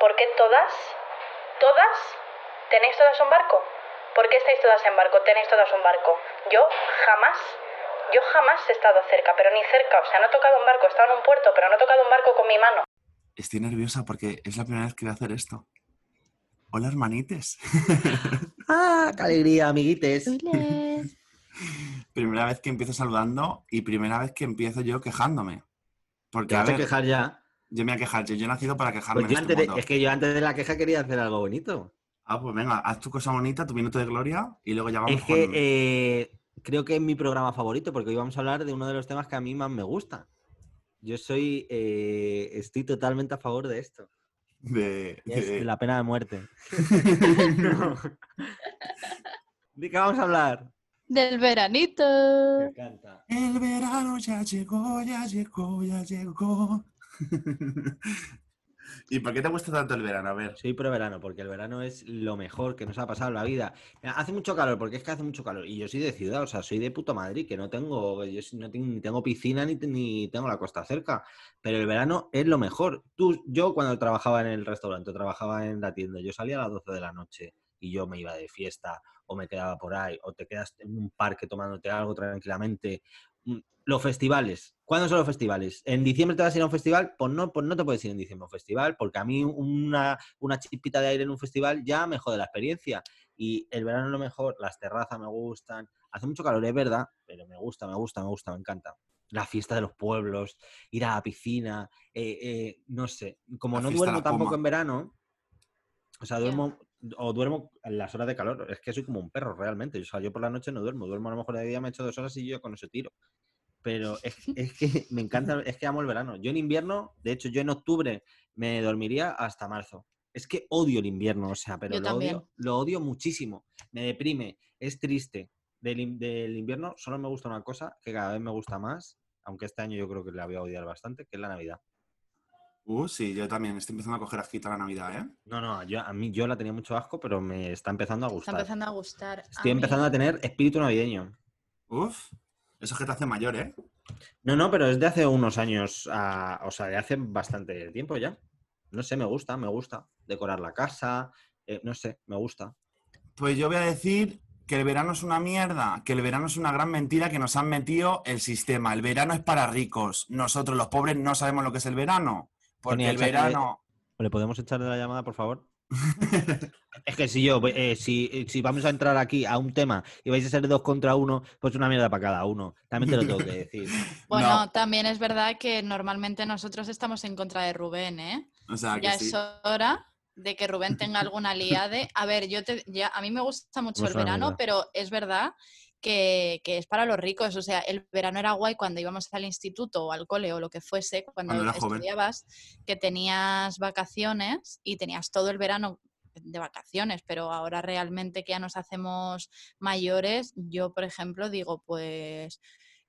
¿por qué todas, todas, tenéis todas un barco? ¿Por qué estáis todas en barco? Tenéis todas un barco. Yo jamás, yo jamás he estado cerca, pero ni cerca. O sea, no he tocado un barco, he estado en un puerto, pero no he tocado un barco con mi mano. Estoy nerviosa porque es la primera vez que voy a hacer esto. Hola, hermanites. ¡Ah, qué alegría, amiguites! primera vez que empiezo saludando y primera vez que empiezo yo quejándome. Porque, Te a vas a ver, quejar ya. Yo me voy a quejar. Yo, yo he nacido para quejarme Pues yo este antes de- mundo. es que yo antes de la queja quería hacer algo bonito. Ah, pues venga, haz tu cosa bonita, tu minuto de gloria y luego ya vamos Es que con- eh, creo que es mi programa favorito porque hoy vamos a hablar de uno de los temas que a mí más me gusta. Yo soy, eh, estoy totalmente a favor de esto. de- y Es de- la pena de muerte. ¿De qué vamos a hablar? Del veranito. Me encanta. El verano ya llegó, ya llegó, ya llegó. ¿Y por qué te gusta tanto el verano? A ver. Soy pro verano, porque el verano es lo mejor que nos ha pasado en la vida. Hace mucho calor, porque es que hace mucho calor. Y yo soy de ciudad, o sea, soy de puto Madrid, que no tengo, yo no tengo, ni tengo piscina ni, ni tengo la costa cerca. Pero el verano es lo mejor. Tú, yo cuando trabajaba en el restaurante, trabajaba en la tienda, yo salía a las 12 de la noche y yo me iba de fiesta o me quedaba por ahí o te quedas en un parque tomándote algo tranquilamente. Mm, Los festivales. ¿Cuándo son los festivales? ¿En diciembre te vas a ir a un festival? Pues no, pues no te puedes ir en diciembre a un festival, porque a mí una, una chispita de aire en un festival ya me jode la experiencia. Y el verano es lo mejor, las terrazas me gustan. Hace mucho calor, es verdad, pero me gusta, me gusta, me gusta, me encanta. La fiesta de los pueblos, ir a la piscina, eh, eh, no sé. Como La no duermo tampoco en verano, o sea, duermo o duermo en las horas de calor. Es que soy como un perro realmente. O sea, yo por la noche no duermo. Duermo a lo mejor de día, me echo dos horas y yo con eso tiro. Pero es, es que me encanta, es que amo el verano. Yo en invierno, de hecho, yo en octubre me dormiría hasta marzo. Es que odio el invierno, o sea, pero Yo lo también. odio, lo odio muchísimo. Me deprime, es triste. Del, del invierno solo me gusta una cosa que cada vez me gusta más, aunque este año yo creo que la voy a odiar bastante, que es la Navidad. Uh, sí, yo también estoy empezando a coger asquito a la Navidad, ¿eh? No, no, yo, a mí yo la tenía mucho asco, pero me está empezando a Está gustar. empezando a gustar. Estoy a mí. empezando a tener espíritu navideño. Uf, eso es que te hace mayor, ¿eh? No, no, pero es de hace unos años, a- o sea, de hace bastante tiempo ya. No sé, me gusta, me gusta. Decorar la casa, eh, no sé, me gusta. Pues yo voy a decir que el verano es una mierda, que el verano es una gran mentira que nos han metido el sistema. El verano es para ricos. Nosotros, los pobres, no sabemos lo que es el verano. Porque el que- verano... ¿Le podemos echar de la llamada, por favor? es que si yo, eh, si, si vamos a entrar aquí a un tema y vais a ser dos contra uno, pues una mierda para cada uno. También te lo tengo que decir. Bueno, No. también es verdad que normalmente nosotros estamos en contra de Rubén, ¿eh? O sea, que ya sí. es hora de que Rubén tenga alguna liade. A ver, yo te, ya, a mí me gusta mucho No el verano, mierda. pero es verdad que, que es para los ricos. O sea, el verano era guay cuando íbamos al instituto o al cole o lo que fuese, cuando, Cuando era joven. estudiabas, que tenías vacaciones y tenías todo el verano de vacaciones, pero ahora realmente que ya nos hacemos mayores, yo por ejemplo digo, pues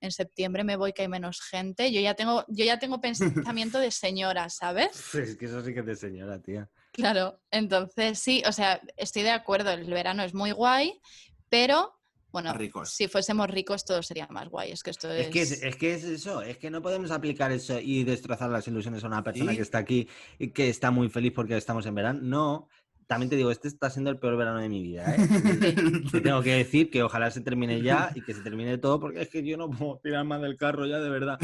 en septiembre me voy que hay menos gente. Yo ya tengo, yo ya tengo pensamiento de señora, ¿sabes? Es que eso sí que te señora, tía. Claro, entonces sí, o sea, estoy de acuerdo, el verano es muy guay, pero bueno, ricos. si fuésemos ricos todo sería más guay. Es que esto es... Es que es, es que es eso, es que no podemos aplicar eso y destrozar las ilusiones a una persona ¿Y? que está aquí y que está muy feliz porque estamos en verano. No, también te digo, este está siendo el peor verano de mi vida. ¿eh? Te tengo que decir que ojalá se termine ya y que se termine todo porque es que yo no puedo tirar más del carro ya, de verdad.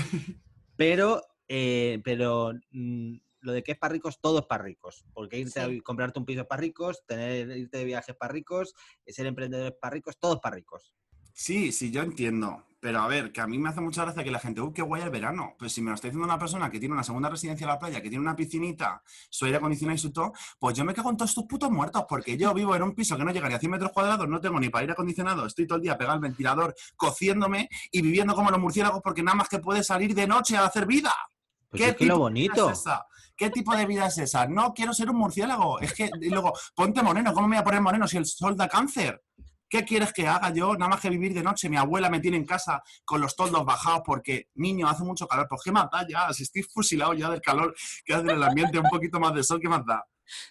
Pero, eh, pero mm, lo de que es para ricos, todo es para ricos. Porque irte a Sí. comprarte un piso es para ricos, tener, irte de viajes para ricos, ser emprendedor es para ricos, todo es para ricos. Sí, sí, yo entiendo. Pero a ver, que a mí me hace mucha gracia que la gente, ¡uh, qué guay el verano! Pues si me lo está diciendo una persona que tiene una segunda residencia en la playa, que tiene una piscinita, su aire acondicionado y su todo, pues yo me cago en todos estos putos muertos, porque yo vivo en un piso que no llega ni a 100 metros cuadrados, no tengo ni para aire acondicionado, estoy todo el día pegado al ventilador, cociéndome y viviendo como los murciélagos, porque nada más que puede salir de noche a hacer vida. Pues es que lo tipo de vida bonito. es esa? ¿Qué tipo de vida es esa? No quiero ser un murciélago. Es que, y luego, ponte moreno. ¿Cómo me voy a poner moreno si el sol da cáncer? ¿Qué quieres que haga yo? Nada más que vivir de noche. Mi abuela me tiene en casa con los toldos bajados porque, niño, hace mucho calor. Pues qué más da ya. Si estoy fusilado ya del calor que hace en el ambiente, un poquito más de sol, ¿qué más da?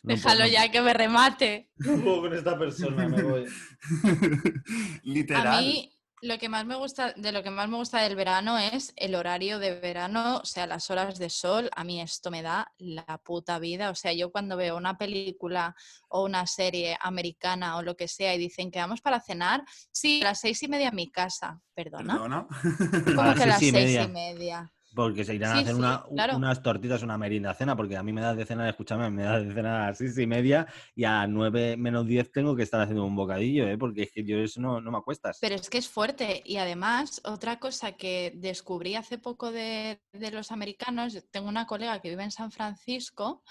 No Déjalo puedo- ya que me remate. No puedo con esta persona, me voy. Literal. A mí, Lo que más me gusta, de lo que más me gusta del verano es el horario de verano, o sea, las horas de sol. A mí esto me da la puta vida. O sea, yo cuando veo una película o una serie americana o lo que sea y dicen que vamos para cenar, sí, a las seis y media en mi casa. Perdona. ¿Perdona? ¿Cómo A que a las seis y seis media. y media? Porque se irán a hacer sí, una- claro. unas tortitas, una merienda cena, porque a mí me da de cenar, escúchame, me da de cenar a las seis y media y a nueve menos diez tengo que estar haciendo un bocadillo, ¿eh? porque es que yo eso no, no me acuestas. Pero es que es fuerte. Y además, otra cosa que descubrí hace poco de, de los americanos, tengo una colega que vive en San Francisco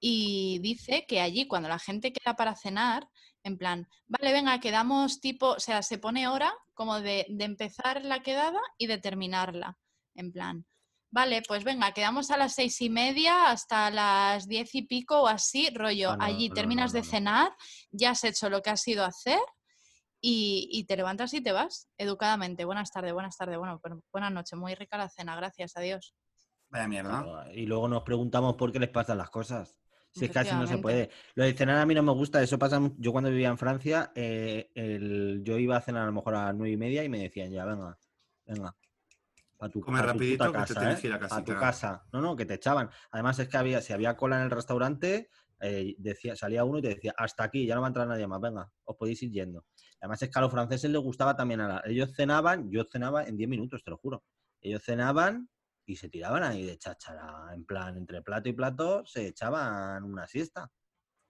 y dice que allí cuando la gente queda para cenar, en plan, vale, venga, quedamos tipo, o sea, se pone hora como de, de empezar la quedada y de terminarla. En plan, vale, pues venga, quedamos a las seis y media hasta las diez y pico o así, rollo, Ah, no, allí no, terminas no, de cenar, ya has hecho lo que has ido a hacer y, y te levantas y te vas educadamente. Buenas tardes, buenas tardes, bueno, buenas noches, muy rica la cena, gracias a Dios. Vaya mierda. Y luego nos preguntamos por qué les pasan las cosas. Si es que así no se puede. Lo de cenar a mí no me gusta, eso pasa. Yo cuando vivía en Francia, eh, el- yo iba a cenar a lo mejor a las nueve y media y me decían ya, venga, venga. Para tu, Come tu rapidito, puta que te casa, tienes ¿eh? que ir a tu casa. No, no, que te echaban. Además es que había, si había cola en el restaurante, eh, decía, salía uno y te decía, hasta aquí, ya no va a entrar nadie más, venga, os podéis ir yendo. Además es que a los franceses les gustaba también a la- Ellos cenaban, yo cenaba en 10 minutos, te lo juro. Ellos cenaban y se tiraban ahí de cháchara, en plan, entre plato y plato se echaban una siesta.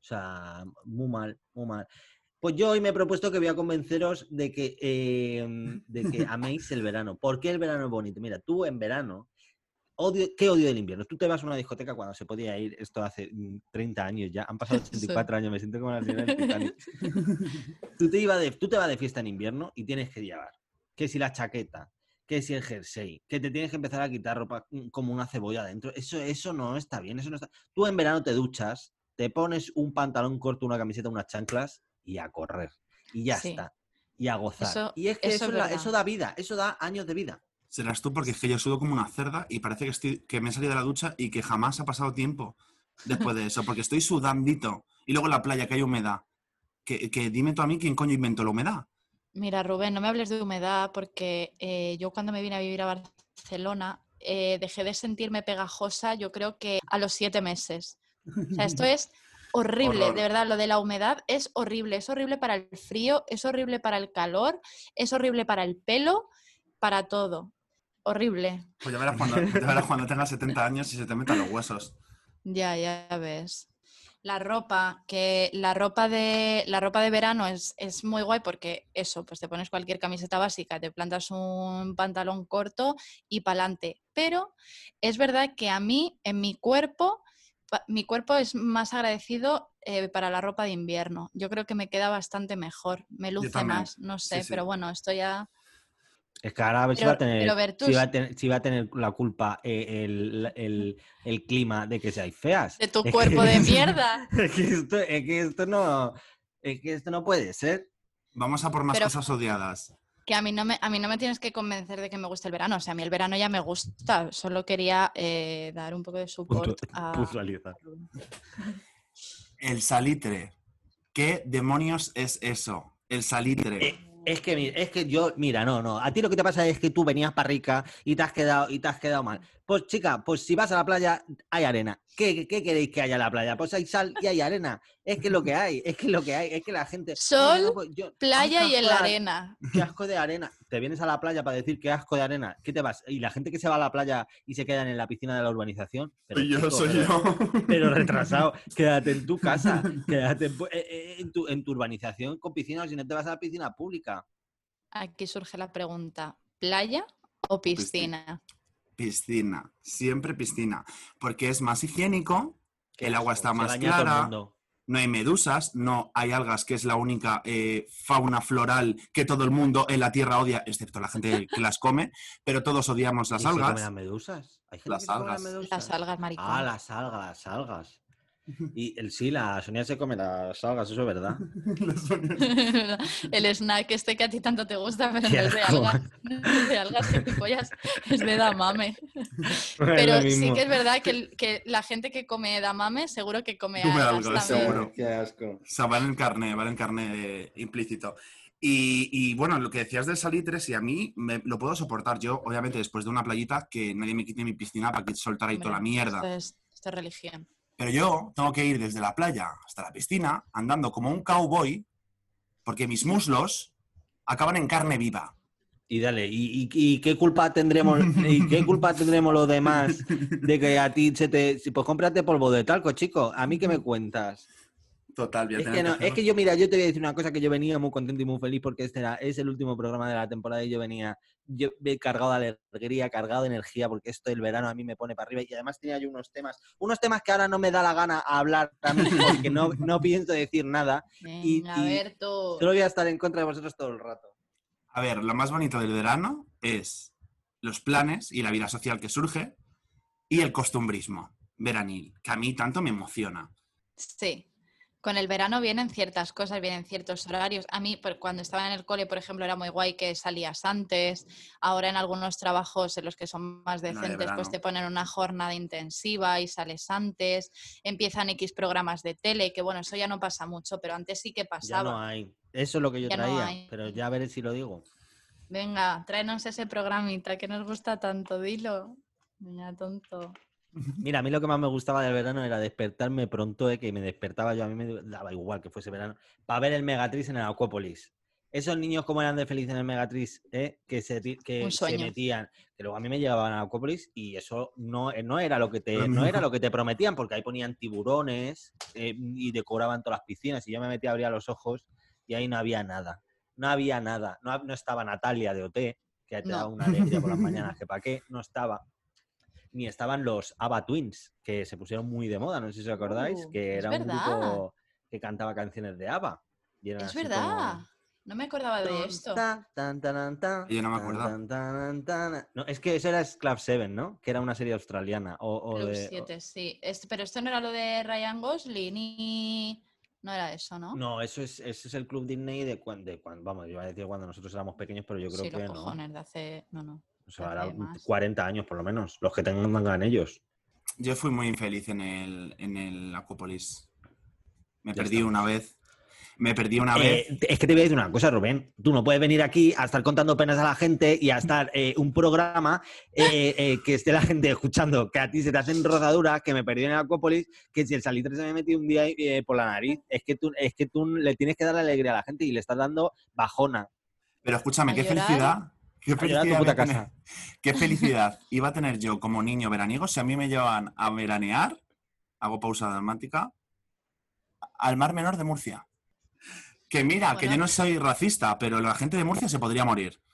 O sea, muy mal, muy mal. Pues yo hoy me he propuesto que voy a convenceros de que, eh, de que améis el verano. ¿Por qué el verano es bonito? Mira, tú en verano, odio, ¿qué odio del invierno? Tú te vas a una discoteca cuando se podía ir, esto hace mm, 30 años ya, han pasado 84 años, me siento como la señora del Titanic. tú, te iba de, tú te vas de fiesta en invierno y tienes que llevar, que si la chaqueta, que si el jersey, que te tienes que empezar a quitar ropa mm, como una cebolla adentro. Eso, eso no está bien, eso no está. Tú en verano te duchas, te pones un pantalón corto, una camiseta, unas chanclas y a correr. Y ya Sí. está. Y a gozar. Eso- y es que eso eso, es es la- verdad. eso da vida, eso da años de vida. Serás tú porque es que yo sudo como una cerda y parece que, estoy, que me he salido de la ducha y que jamás ha pasado tiempo después de eso, porque estoy sudandito. Y luego en la playa que hay humedad. Que, que dime tú a mí quién coño inventó la humedad. Mira, Rubén, no me hables de humedad porque eh, yo cuando me vine a vivir a Barcelona eh, dejé de sentirme pegajosa, yo creo que a los siete meses. O sea, esto es horrible, Horror. de verdad, lo de la humedad es horrible. Es horrible para el frío, es horrible para el calor, es horrible para el pelo, para todo. Horrible. Pues ya verás cuando, ya verás cuando tengas 70 años y se te metan los huesos. Ya, ya ves. La ropa, que la ropa de, la ropa de verano es, es muy guay porque eso, pues te pones cualquier camiseta básica, te plantas un pantalón corto y pa'lante. Pero es verdad que a mí, en mi cuerpo, mi cuerpo es más agradecido eh, para la ropa de invierno. Yo creo que me queda bastante mejor, me luce más, no sé, sí. pero bueno, esto ya... Es que ahora a ver si va a tener, si va a tener, si va a tener la culpa eh, el, el- el clima de que seáis feas. De tu Es cuerpo que- de mierda. Es que esto, es que esto no, es que esto no puede ser. Vamos a por más Pero- cosas odiadas. Que a mí, no me, a mí no me tienes que convencer de que me guste el verano. O sea, a mí el verano ya me gusta. Solo quería eh, dar un poco de support a... El salitre. ¿Qué demonios es eso? El salitre. Eh, Es que, es que yo, mira, no, no. A ti lo que te pasa es que tú venías para rica y te has quedado, y te has quedado mal. Pues chica, pues si vas a la playa, hay arena. ¿Qué, qué queréis que haya en la playa? Pues hay sal y hay arena. Es que es lo que hay, es que es lo que hay, es que la gente. Sol, no, no, pues yo- Playa ay, y en la arena. Qué asco de arena. Te vienes a la playa para decir qué asco de arena. ¿Qué te vas? Y la gente que se va a la playa y se quedan en la piscina de la urbanización. Pero, soy yo, chico, soy pero- yo. pero retrasado, quédate en tu casa, quédate en, eh, eh, en tu, en tu urbanización con piscina, si no te vas a la piscina pública. Aquí surge la pregunta, ¿playa o piscina? Piscina. Siempre piscina. Porque es más higiénico, el agua está más clara, no hay medusas, no hay algas, que es la única eh, fauna floral que todo el mundo en la Tierra odia, excepto la gente que las come, pero todos odiamos las ¿Y se comen algas. las medusas? ¿Hay gente Las que se come algas. medusas? Las algas, maricón. Ah, las algas, las algas. Y el sí, la Sonia se come las algas, eso es verdad. el snack este que a ti tanto te gusta, pero no es de algas. Es de algas, que pollas, es de damame. Pero sí que es verdad que, el- que la gente que come damame seguro que come Come algas algas, también. seguro. Qué asco. O sea, va en el carnet, va en el carnet eh, implícito. Y, y, bueno, lo que decías del salitre, si a mí me, lo puedo soportar. Yo, obviamente, después de una playita, que nadie me quite mi piscina para que soltar ahí toda la mierda. Esto es, esto es religión. Pero yo tengo que ir desde la playa hasta la piscina andando como un cowboy porque mis muslos acaban en carne viva. Y dale, ¿y, y- y qué culpa tendremos y qué culpa tendremos los demás de que a ti se te... Pues cómprate polvo de talco, chico. ¿A mí qué me cuentas? Total, a Es que, no, es que yo, mira, yo te voy a decir una cosa que yo venía muy contento y muy feliz porque este era, es el último programa de la temporada y yo venía yo ve- cargado de alegría, cargado de energía, porque esto del verano a mí me pone para arriba y además tenía yo unos temas, unos temas que ahora no me da la gana a hablar también porque no, no pienso decir nada, Y- Venga, y- Berto. solo voy a estar en contra de vosotros todo el rato. A ver, lo más bonito del verano es los planes y la vida social que surge y el costumbrismo veranil, que a mí tanto me emociona. Sí. Con el verano vienen ciertas cosas, vienen ciertos horarios. A mí, por- cuando estaba en el cole, por ejemplo, era muy guay que salías antes. Ahora en algunos trabajos en los que son más No, de decentes, pues te ponen una jornada intensiva y sales antes. Empiezan X programas de tele, que bueno, eso ya no pasa mucho, pero antes sí que Ya pasaba. no hay. Eso es lo que yo Ya no traía, hay. pero ya veré si lo digo. Venga, tráenos ese programita que nos gusta tanto, dilo. Venga, tonto. Mira, a mí lo que más me gustaba del verano era despertarme pronto, eh, que me despertaba yo, a mí me daba igual que fuese verano, para ver el Megatriz en el Acuópolis. Esos niños como eran de felices en el Megatriz, eh, que, se, que se metían, que luego a mí me llevaban al Acuópolis y eso no, eh, no era lo que te, no era lo que te prometían, porque ahí ponían tiburones eh, y decoraban todas las piscinas y yo me metía a abrir los ojos y ahí no había nada. No había nada. No, no estaba Natalia de OT, que te No. daba una alegría por las mañanas, que para qué, no estaba ni estaban los ABBA Twins, que se pusieron muy de moda, no sé si os acordáis, Uh, que era un verdad. grupo que cantaba canciones de ABBA. y Es verdad. como- No me acordaba de esto. Tan, tan, tan, tan, Yo no me tan, acuerdo. tan, tan, tan. No, es que eso era Club 7, ¿no? Que era una serie australiana. O, o Club de, o- 7, sí. Es- pero esto no era lo de Ryan Gosling ni... No era eso, ¿no? No, eso es, ese es el Club Disney de cuando, vamos, yo iba a decir cuando nosotros éramos pequeños, pero yo creo sí, que los no. cojones de hace... No, no. O sea, ahora más. 40 años por lo menos, los que tengan ellos. Yo fui muy infeliz en el, en el Acuópolis. Me Ya perdí está. una vez. Me perdí una vez. Eh, es que te voy a decir una cosa, Rubén. Tú no puedes venir aquí a estar contando penas a la gente y a estar eh, un programa eh, eh, que esté la gente escuchando, que a ti se te hacen rozaduras, que me perdí en el Acuópolis, que si el salitre se me metió un día eh, por la nariz, es que, tú, es que tú le tienes que dar alegría a la gente y le estás dando bajona. Pero escúchame, ¿A qué llorar? felicidad. Qué felicidad, puta voy a tener- casa. qué felicidad iba a tener yo como niño veraniego si a mí me llevaban a veranear, hago pausa dramática, al Mar Menor de Murcia. Que mira, que yo no soy racista, pero la gente de Murcia se podría morir.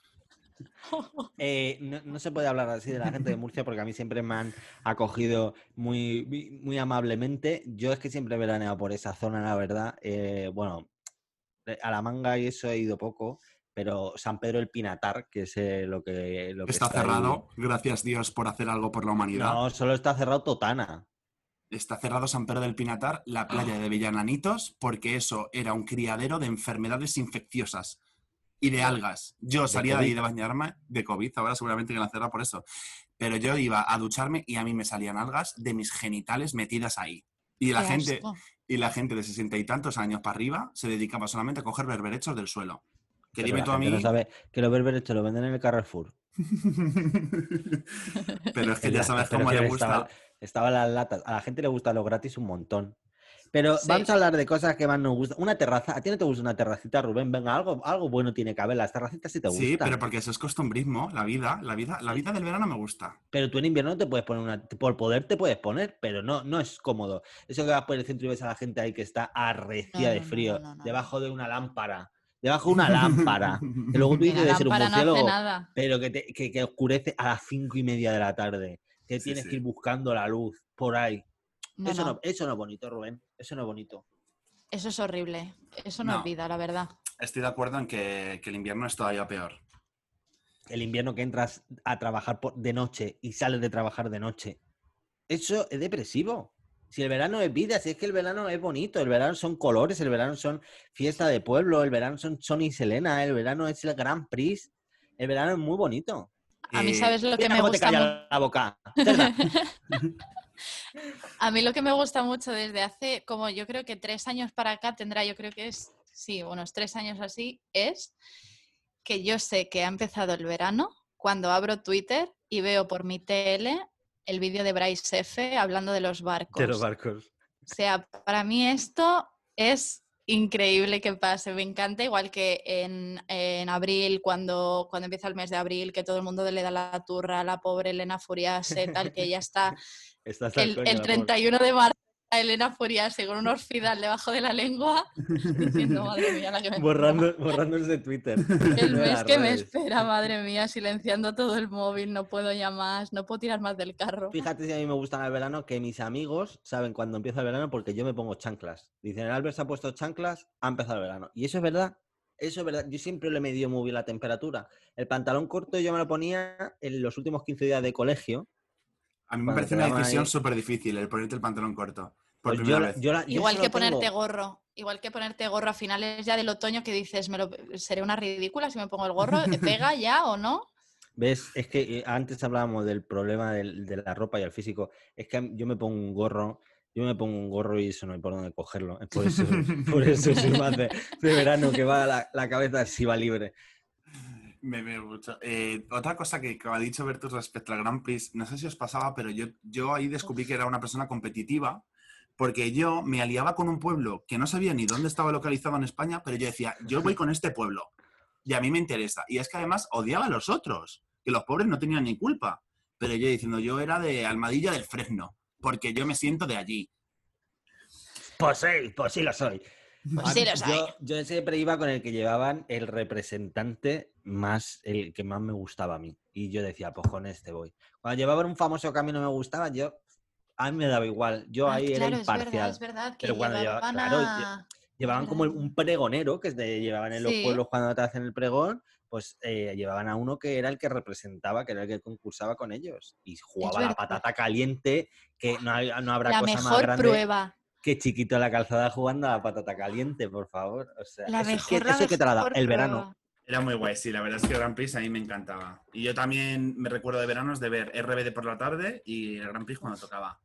Eh, no, no se puede hablar así de la gente de Murcia porque a mí siempre me han acogido muy, muy, muy amablemente. Yo es que siempre he veraneado por esa zona, la verdad. Eh, bueno, eh, a la manga y eso he ido poco, pero San Pedro el Pinatar, que es eh, lo que, lo que Está ahí- cerrado, gracias Dios por hacer algo por la humanidad. No, solo está cerrado Totana. Está cerrado San Pedro del Pinatar, la playa de Villananitos, porque eso era un criadero de enfermedades infecciosas y de algas. Yo salía de ahí COVID. de bañarme de COVID, ahora seguramente que la cerrado por eso. Pero yo iba a ducharme y a mí me salían algas de mis genitales metidas ahí. Y la gente, asco. y la gente de sesenta y tantos años para arriba se dedicaba solamente a coger berberechos del suelo. Que dime tú a mí. no sabe que los berberes te lo venden en el Carrefour. Pero es que ya sabes cómo le estaba- gusta. Estaban las latas. A la gente le gusta lo gratis un montón. Pero Sí. vamos a hablar de cosas que más nos gustan. Una terraza. ¿A ti no te gusta una terracita, Rubén? Venga, algo, algo bueno tiene que haber. Las terracitas sí te gustan. Sí, pero porque eso es costumbrismo, la vida, la vida, la vida del verano me gusta. Pero tú en invierno no te puedes poner una. Por poder te puedes poner, pero no, no es cómodo. Eso que vas por el centro y ves a la gente ahí que está arrecia No, de frío, no, no, no. debajo de una lámpara. Debajo de una lámpara. que luego tú dices de ser un no murciélago, pero que, te- que, que oscurece a las cinco y media de la tarde. Que Sí, tienes sí. que ir buscando la luz por ahí. No, eso, no. no. eso no es bonito, Rubén. Eso no es bonito. Eso es horrible. Eso no, No. es vida, la verdad. Estoy de acuerdo en que, que el invierno es todavía peor. El invierno que entras a trabajar por- de noche y sales de trabajar de noche. Eso es depresivo. Si el verano es vida, si es que el verano es bonito, el verano son colores, el verano son fiesta de pueblo, el verano son Sony y Selena, el verano es el Grand Prix, el verano es muy bonito. A mí, Eh, ¿sabes lo que me te gusta? la boca. Cerda. A mí lo que me gusta mucho desde hace, como yo creo que tres años para acá, tendrá, yo creo que es sí, unos tres años así, es que yo sé que ha empezado el verano cuando abro Twitter y veo por mi tele el vídeo de Bryce F hablando de los barcos. De los barcos. O sea, para mí esto es increíble que pase. Me encanta, igual que en, en abril, cuando, cuando empieza el mes de abril, que todo el mundo le da la turra a la pobre Elena Furiase, tal, que ya está Está el el, coño, el la pobre. 31 de marzo. A Elena Furiase con un orfidal debajo de la lengua, diciendo, madre mía, la que me Borrando, borrándose de Twitter. El mes que me espera, madre mía, silenciando todo el móvil, no puedo ya más, no puedo tirar más del carro. Fíjate si a mí me gusta el verano, que mis amigos saben cuando empieza el verano porque yo me pongo chanclas. Dicen, el Albert se ha puesto chanclas, ha empezado el verano. Y eso es verdad, eso es verdad. Yo siempre le he medido muy bien la temperatura. El pantalón corto yo me lo ponía en los últimos 15 días de colegio. A mí me parece una decisión ahí- súper difícil el ponerte el pantalón corto. Por Pues primera yo, vez. yo la- yo Igual que ponerte tengo- gorro, igual que ponerte gorro a finales ya del otoño que dices, me lo, seré una ridícula si me pongo el gorro, ¿te pega ya o no? ¿Ves? Es que eh, antes hablábamos del problema del- de la ropa y el físico. Es que yo me pongo un gorro, yo me pongo un gorro y eso no hay por dónde cogerlo. Es Por eso, por eso soy más de, de verano, que va la, la cabeza así va libre. Me veo mucho. Eh, otra cosa que, que ha dicho Bertus respecto al Grand Prix, no sé si os pasaba, pero yo, yo ahí descubrí que era una persona competitiva, porque yo me aliaba con un pueblo que no sabía ni dónde estaba localizado en España, pero yo decía, yo voy con este pueblo y a mí me interesa. Y es que además odiaba a los otros, que los pobres no tenían ni culpa. Pero yo diciendo, yo era de Almadilla del Fresno, porque yo me siento de allí. Pues sí, pues sí lo soy. Pues sí mí- lo soy. yo, yo siempre iba con el que llevaban el representante más, el que más me gustaba a mí. Y yo decía, pues con este voy. Cuando llevaban un famoso que a mí no me gustaba, yo, a mí me daba igual. Yo Ah, ahí claro, era es verdad, imparcial. es verdad, que Pero cuando lleva- llevaban claro, a- Llevaban como un pregonero que te llevaban en los Sí. pueblos cuando te hacen el pregón, pues eh, llevaban a uno que era el que representaba, que era el que concursaba con ellos. Y jugaba la patata caliente, que no, hay- no habrá la cosa más grande prueba. que chiquito en la calzada jugando a la patata caliente, por favor. O sea, La eso, es mejor, que, la eso que te la da el verano. Era muy guay, sí, la verdad es que el Grand Prix a mí me encantaba. Y yo también me recuerdo de veranos de ver RBD por la tarde y el Grand Prix cuando tocaba.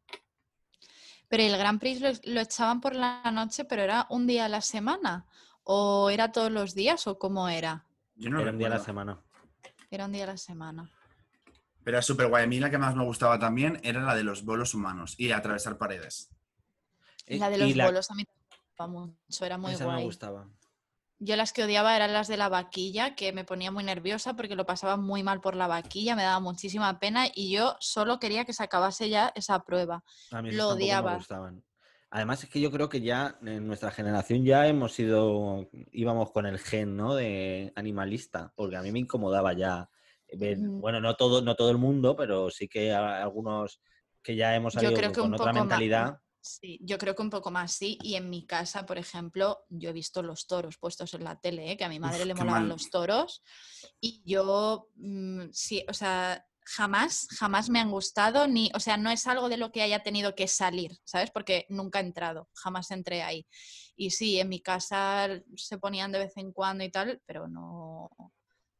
Pero el Grand Prix lo, lo echaban por la noche, pero era un día a la semana. ¿O era todos los días o cómo era? Yo no Era un día a la semana. Era un día a la semana. Pero era súper guay. A mí la que más me gustaba también era la de los bolos humanos y atravesar paredes. La de y los la- bolos a mí me gustaba mucho, era muy esa me guay. gustaba. Yo las que odiaba eran las de la vaquilla, que me ponía muy nerviosa porque lo pasaba muy mal por la vaquilla, me daba muchísima pena y yo solo quería que se acabase ya esa prueba. A mí Lo me odiaba. gustaban. Además es que yo creo que ya en nuestra generación ya hemos sido, íbamos con el gen, ¿no? De animalista, porque a mí me incomodaba ya ver, Mm. bueno, no todo, no todo el mundo, pero sí que algunos que ya hemos salido con otra más- mentalidad. Sí, yo creo que un poco más sí. Y en mi casa, por ejemplo, yo he visto los toros puestos en la tele, ¿eh? que a mi madre Uf, le molaban los toros. Y yo, mm, sí, o sea, jamás, jamás me han gustado, ni, o sea, no es algo de lo que haya tenido que salir, ¿sabes? Porque nunca he entrado, jamás entré ahí. Y sí, en mi casa se ponían de vez en cuando y tal, pero no.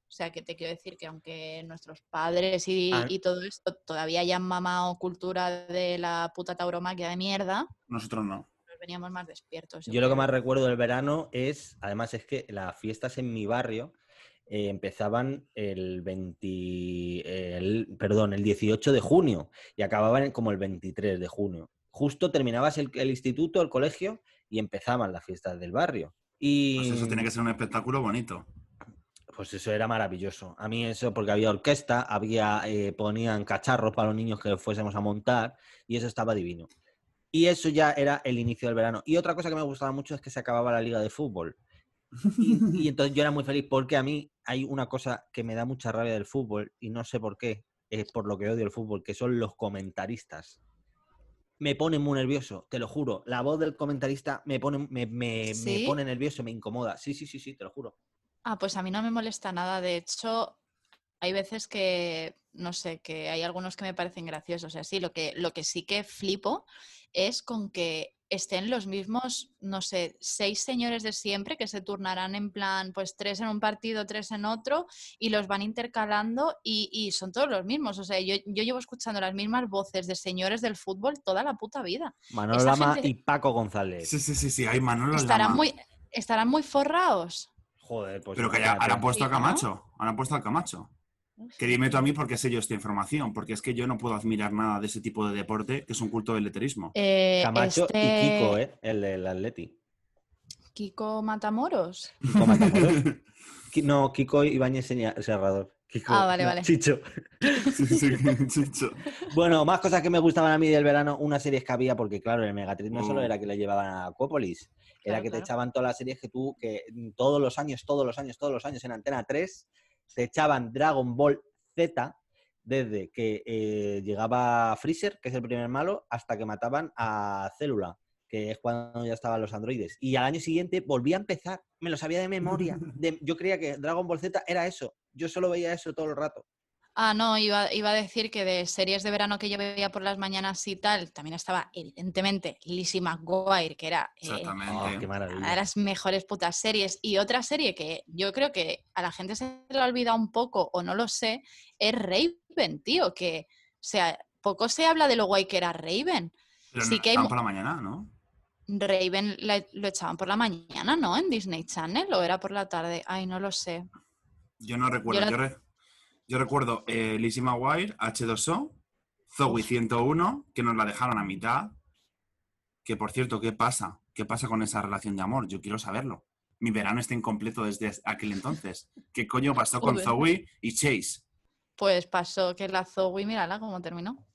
O sea, que te quiero decir que aunque nuestros padres y, Ah. y todo esto todavía hayan mamado cultura de la puta tauromaquia de mierda, Nosotros no. nos veníamos más despiertos. Yo lo que más recuerdo del verano es, además es que las fiestas en mi barrio eh, empezaban el 20, el, perdón, el 18 de junio y acababan como el 23 de junio. Justo terminabas el, el instituto, el colegio y empezaban las fiestas del barrio. Y Pues eso tiene que ser un espectáculo bonito. Pues eso era maravilloso. A mí eso, porque había orquesta, había, eh, ponían cacharros para los niños que fuésemos a montar y eso estaba divino. Y eso ya era el inicio del verano. Y otra cosa que me gustaba mucho es que se acababa la liga de fútbol. Y, y entonces yo era muy feliz porque a mí hay una cosa que me da mucha rabia del fútbol y no sé por qué, es por lo que odio el fútbol, que son los comentaristas. Me pone muy nervioso, te lo juro. La voz del comentarista me pone, me, me- pone nervioso, me incomoda. Sí, sí, sí, sí, te lo juro. Ah, pues a mí no me molesta nada. De hecho, hay veces que, no sé, que hay algunos que me parecen graciosos. O sea, sí, lo que, lo que sí que flipo es con que estén los mismos, no sé, seis señores de siempre que se turnarán en plan, pues tres en un partido, tres en otro, y los van intercalando y, y son todos los mismos. O sea, yo, yo llevo escuchando las mismas voces de señores del fútbol toda la puta vida. Manolo Esa Lama gente- y Paco González. Sí, sí, sí, sí. Hay Manolo Estarán Lama. muy, ¿Estarán muy forrados? Joder, pues. Pero que ya imagínate. ahora han puesto a. Camacho. Ahora han puesto al Camacho. Que dime tú a mí por qué sé yo esta información. Porque es que yo no puedo admirar nada de ese tipo de deporte, que es un culto del letterismo. Eh, Camacho este- y Kiko, ¿eh? El del Atleti. Kiko Matamoros. Kiko Matamoros. No, Kiko Ibáñez Serrador. Kiko- Ah, vale, no, vale. Chicho. Sí, sí, chicho. Bueno, más cosas que me gustaban a mí del verano, una serie que había, porque claro, el Megatrix no solo Oh. era que le llevaban a Acuópolis, era Claro, que te echaban todas las series que tú, que mm, todos los años, todos los años, todos los años en Antena 3, te echaban Dragon Ball Z desde que eh, llegaba Freezer, que es el primer malo, hasta que mataban a Célula, que es cuando ya estaban los androides. Y al año siguiente volvía a empezar, me lo sabía de memoria. de- yo creía que Dragon Ball Z era eso, yo solo veía eso todo el rato. Ah, no, iba, iba a decir que de series de verano que yo veía por las mañanas y tal, también estaba evidentemente Lizzie McGuire, que era eh. Oh, qué una de las mejores putas series. Y otra serie que yo creo que a la gente se le ha olvidado un poco, o no lo sé, es Raven, tío, que, o sea, poco se habla de lo guay que era Raven. Pero Sí no, que hay por la mañana, ¿no? Raven la- lo echaban por la mañana, ¿no? En Disney Channel, o era por la tarde. Ay, no lo sé. Yo no recuerdo. la- Yo, re- yo recuerdo eh, Lizzie McGuire, H2O, Zoe 101, que nos la dejaron a mitad. Que por cierto, ¿qué pasa? ¿Qué pasa con esa relación de amor? Yo quiero saberlo. Mi verano está incompleto desde aquel entonces. ¿Qué coño pasó con. Zoe y Chase? Pues pasó que la Zoe, mírala cómo terminó.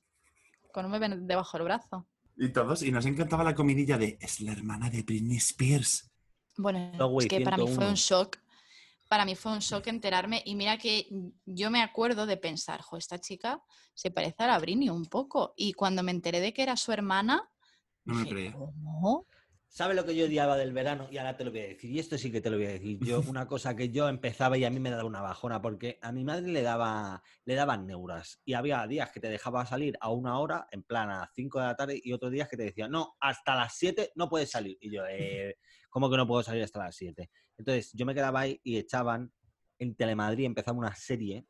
Con un bebé debajo del brazo. Y todos, y nos encantaba la comidilla de es la hermana de Britney Spears. Bueno, Zoe es que para mí fue 101. un shock. Para mí fue un shock enterarme. Y mira que yo me acuerdo de pensar, jo, esta chica se parece a la Britney un poco. Y cuando me enteré de que era su hermana, No me creía. ¿cómo? ¿Sabes lo que yo odiaba del verano? Y ahora te lo voy a decir. Y esto sí que te lo voy a decir. Yo, una cosa que yo empezaba y a mí me daba una bajona, porque a mi madre le daba le daban neuras. Y había días que te dejaba salir a una hora, en plan a 5 de la tarde, y otros días que te decían, no, hasta las 7 no puedes salir. Y yo, eh, ¿cómo que no puedo salir hasta las 7? Entonces yo me quedaba ahí y echaban en Telemadrid, empezaba una serie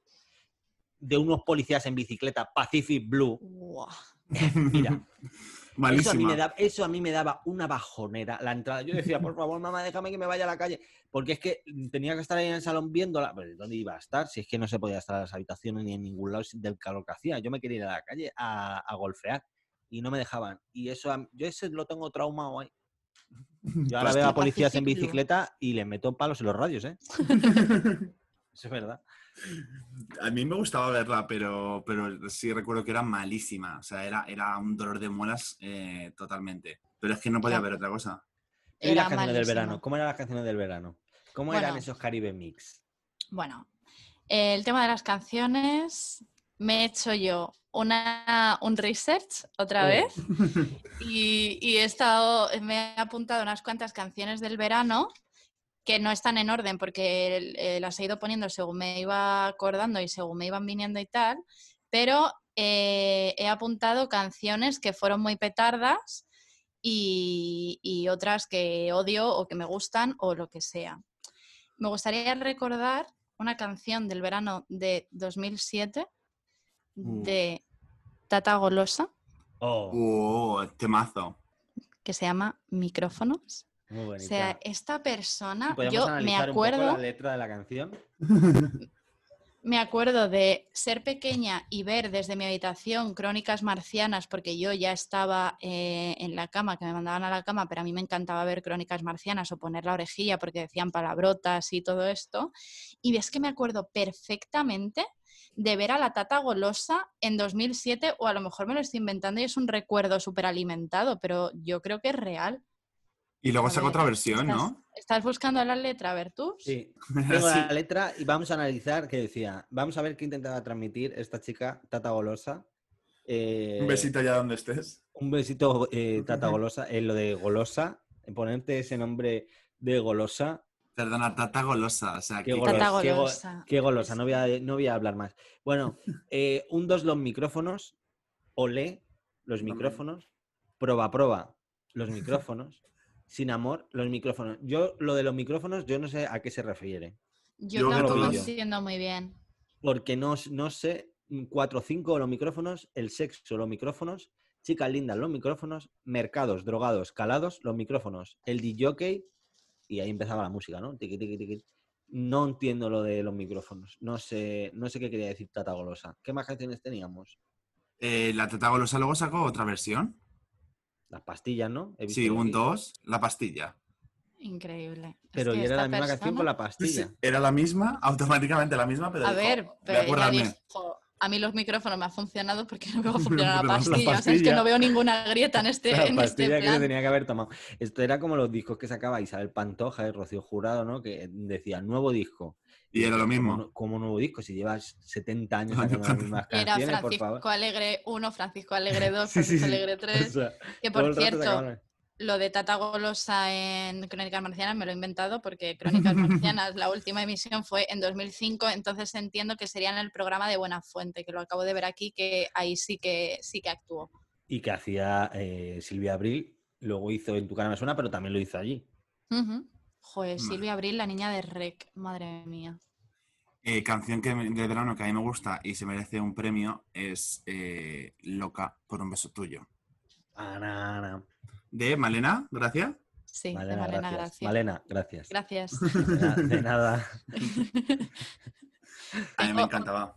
de unos policías en bicicleta, Pacific Blue. Mira, Eso a, mí Malísima. me eso a mí me daba una bajonera la entrada. Yo decía, por favor, mamá, déjame que me vaya a la calle. Porque es que tenía que estar ahí en el salón viéndola. Pero ¿dónde iba a estar? Si es que no se podía estar en las habitaciones ni en ningún lado del calor que hacía. Yo me quería ir a la calle a, a golfear y no me dejaban. Y eso, a- yo ese lo tengo traumado ahí. Yo ahora Pues veo a policías en bicicleta y les meto palos en los radios, ¿eh? Eso es verdad. A mí me gustaba verla, pero, pero sí recuerdo que era malísima. O sea, era, era un dolor de muelas eh, totalmente. Pero es que no podía ver otra cosa. ¿Y las canciones del verano? ¿Cómo eran las canciones del verano? ¿Cómo eran esos Caribe Mix? Bueno, el tema de las canciones, me he hecho yo una, un research otra Oh. vez y, y he estado, me he apuntado unas cuantas canciones del verano que no están en orden porque eh, las he ido poniendo según me iba acordando y según me iban viniendo y tal, pero eh, he apuntado canciones que fueron muy petardas y, y otras que odio o que me gustan o lo que sea. Me gustaría recordar una canción del verano de 2007 Uh. De Tata Golosa Oh, ¡Oh, temazo! que se llama Micrófonos. muy O sea, esta persona, ¿Y podemos yo me analizar un poco acuerdo, la letra de la canción? me acuerdo de ser pequeña y ver desde mi habitación crónicas marcianas, porque yo ya estaba eh, en la cama, que me mandaban a la cama, pero a mí me encantaba ver crónicas marcianas o poner la orejilla porque decían palabrotas y todo esto. Y ves que me acuerdo perfectamente de ver a la tata golosa en 2007, o a lo mejor me lo estoy inventando y es un recuerdo súper alimentado, pero yo creo que es real. Y luego ver, otra versión, ¿Estás, ¿no? estás buscando la letra, a ver tú? Sí. Tengo Sí. la letra y vamos a analizar qué decía. Vamos a ver qué intentaba transmitir esta chica, Tata Golosa. Eh, Un besito allá donde estés. Un besito, eh, Tata Golosa. En lo de Golosa, ponerte ese nombre de Golosa. Perdona, Tata Golosa. O sea, Qué que- golosa. Tata qué go- golosa. Qué golosa, no voy a, no voy a hablar más. Bueno, eh, un dos los micrófonos, olé los micrófonos, proba proba los micrófonos, sin amor los micrófonos. Yo lo de los micrófonos, yo no sé a qué se refiere, Yo, tampoco todos- entiendo muy bien. porque no, no sé, cuatro o cinco los micrófonos, el sexo los micrófonos, chicas lindas los micrófonos, mercados, drogados, calados los micrófonos, el DJ y ahí empezaba la música, ¿no? Tiqui, tiqui, tiqui. No entiendo lo de los micrófonos. No sé, no sé qué quería decir Tata Golosa. ¿Qué más canciones teníamos? Eh, la Teta Golosa luego sacó otra versión. Las pastillas, ¿no? He visto Sí, un. 2, la pastilla. Increíble. Es Pero que y era la misma canción con la pastilla. Era la misma, automáticamente la misma, pero A dijo, ver, "Voy a pero ella currarme". dijo, a mí los micrófonos me han funcionado porque no me va a funcionar la funcionaba la pastilla. O sea, es que pastilla. no veo ninguna grieta en este, La en este pastilla que se plan. tenía que haber tomado. Esto era como los discos que sacaba Isabel Pantoja y Rocío Jurado, ¿no? Que decían nuevo disco. Y era lo mismo. ¿cómo, no- cómo nuevo disco? Si llevas 70 años sacando las mismas Era canciones, por Francisco favor. Alegre 1, Francisco Alegre 2, Sí, sí, Francisco sí. Alegre 3. O sea, Que por cierto, lo de Tata Golosa en Crónicas Marcianas me lo he inventado porque Crónicas Marcianas, la última emisión fue en 2005, entonces entiendo que sería en el programa de Buena Fuente, que lo acabo de ver aquí, que ahí sí que sí que actuó. Y que hacía eh, Silvia Abril, luego hizo En tu cara me suena, pero también lo hizo allí. Joder, Vale. Silvia Abril, la niña de Rec, madre mía. Eh, canción que, me- de verano que a mí me gusta y se merece un premio es eh, Loca por un beso tuyo. Anana. De Malena, gracias. Sí, de Malena, Malena, gracias. gracias. Malena, gracias. Gracias. De, na- de nada. A mí me Tengo- encantaba.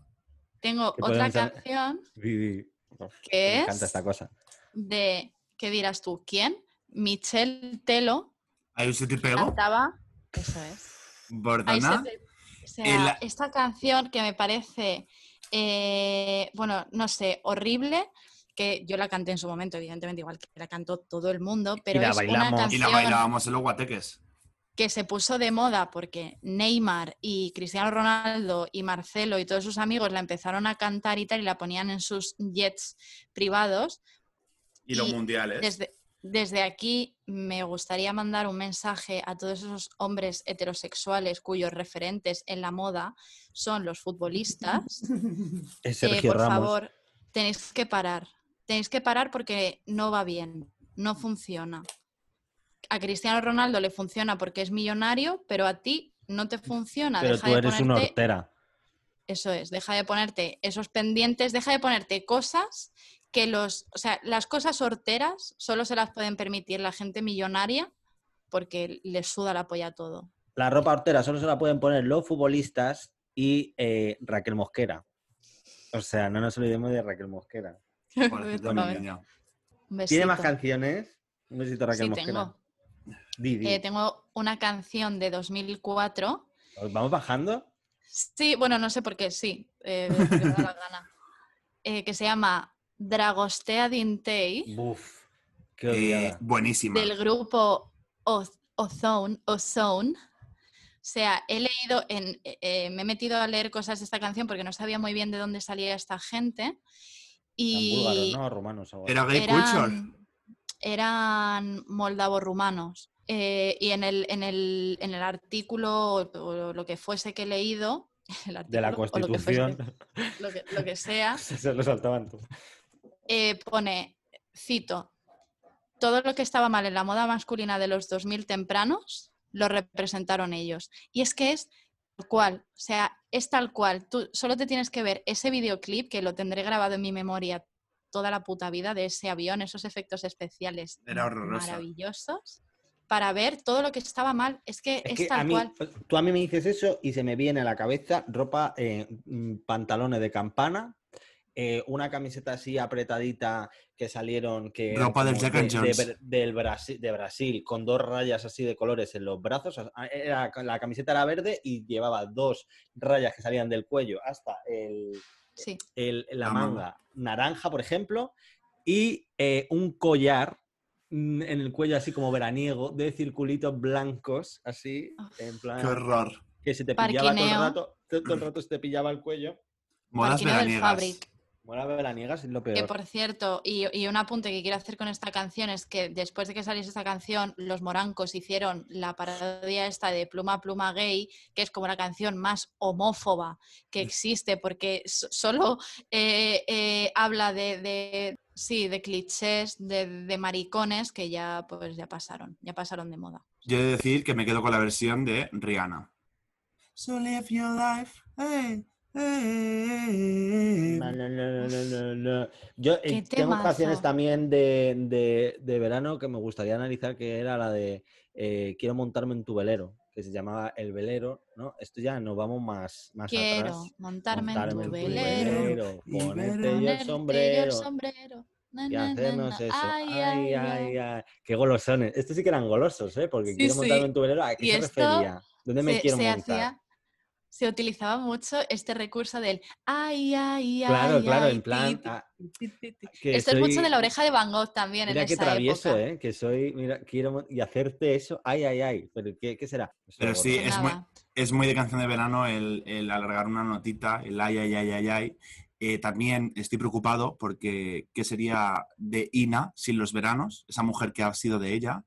Tengo otra canción Vivi. que Me es encanta esta cosa. de, ¿qué dirás tú? ¿Quién? Michelle Telo ¿Hay un sitio y pego? cantaba, eso es. Ahí Bordana. se te- o sea, esta canción que me parece, eh, bueno, no sé, horrible, que yo la canté en su momento, evidentemente, igual que la cantó todo el mundo, pero la es bailamos. una Y canción la bailábamos en los guateques. que se puso de moda porque Neymar y Cristiano Ronaldo y Marcelo y todos sus amigos la empezaron a cantar y tal, y la ponían en sus jets privados. Y los Y mundiales. Desde, desde aquí me gustaría mandar un mensaje a todos esos hombres heterosexuales cuyos referentes en la moda son los futbolistas. Es Eh, Sergio por Ramos. favor, tenéis que parar. Tenéis que parar porque no va bien, no funciona. A Cristiano Ronaldo le funciona porque es millonario, pero a ti no te funciona. pero Deja tú de eres una ponerte- hortera. eso es, deja de ponerte esos pendientes, deja de ponerte cosas que los, o sea, las cosas horteras solo se las pueden permitir la gente millonaria porque les suda la polla todo. La ropa hortera solo se la pueden poner los futbolistas y eh, Raquel Mosquera. O sea, no nos olvidemos de Raquel Mosquera. Pobrecita mi niña. Un ¿Tiene más canciones? Un besito a Raquel Sí, Mosquera. tengo. Di, di. Eh, tengo una canción de 2004. ¿Vamos bajando? Sí, bueno, no sé por qué, sí, eh, porque me da la gana. Eh, que se llama Dragostea Dintei. Buf. Qué Eh, buenísima. del grupo Oz- Ozone, Ozone. O sea, he leído, en, me he metido a leer cosas de esta canción porque no sabía muy bien de dónde salía esta gente. Eran Y búlgaros, ¿no? Rumanos. algo así. Era gay culture. eran, eran moldavos rumanos. Eh, y en el, en, el, en el artículo o, o lo que fuese que he leído, el de la artículo, o lo que fuese- Constitución. lo que- lo que sea, Se lo saltaban todos. eh, pone, cito, todo lo que estaba mal en la moda masculina de los 2000 tempranos lo representaron ellos. Y es que es cual, o sea, es tal cual. Tú solo te tienes que ver ese videoclip, que lo tendré grabado en mi memoria toda la puta vida, de ese avión, esos efectos especiales Era maravillosos, para ver todo lo que estaba mal. Es que es, Es que tal a mí, cual. tú a mí me dices eso y se me viene a la cabeza ropa, eh, mm, pantalones de campana, eh, una camiseta así apretadita que salieron que Ropa del Jack de, and de Jones. Bra- del Brasil, de Brasil con dos rayas así de colores en los brazos. sea, era- la camiseta era verde y llevaba dos rayas que salían del cuello hasta el, Sí. el- la La manga manga. naranja, por ejemplo, y eh, un collar mm, en el cuello así como veraniego de circulitos blancos, así, Uf. en plan Qué horror. que se te pillaba todo el rato, todo, el rato se te pillaba el cuello. Modas veraniegas. Fabric. Mola veraniegas es lo Que peor. por cierto, y, y un apunte que quiero hacer con esta canción es que después de que saliese esta canción, los morancos hicieron la parodia esta de Pluma Pluma Gay, que es como la canción más homófoba que existe, porque so- solo eh, eh, habla de, de- sí, de clichés, de, de maricones que ya, pues, ya pasaron, ya pasaron de moda. Yo he de decir que me quedo con la versión de Rihanna. So live your life, hey, No. Yo eh, tengo canciones también de, de- de verano que me gustaría analizar, que era la de eh, Quiero montarme en tu velero, que se llamaba El Velero, ¿no? Esto ya nos vamos más, más Quiero atrás. montarme, en tu Montarme velero, ponerte yo el sombrero sombrero. y hacernos eso. Ay, Ay, ay. Qué golosones. Estos sí que eran golosos, ¿eh? Porque Sí, quiero montarme sí. en tu velero. ¿A qué Y se esto refería? ¿Dónde me quiero se montar? hacía, se utilizaba mucho este recurso del ay, ay, Claro, ay, claro, ay, en plan, ti, ti, ah, ti, ti, ti. que Esto es mucho de la oreja de Van Gogh también Mira en qué esa travieso, época. ¿eh? Que soy, mira, quiero y hacerte eso, ay, ay, ay. ¿Pero qué, qué será? Eso Pero sí, es muy, es muy de canción de verano el, el alargar una notita, el ay, ay, ay, ay, ay. Eh, también estoy preocupado porque ¿qué sería de Ina sin los veranos? Esa mujer que ha sido de ella.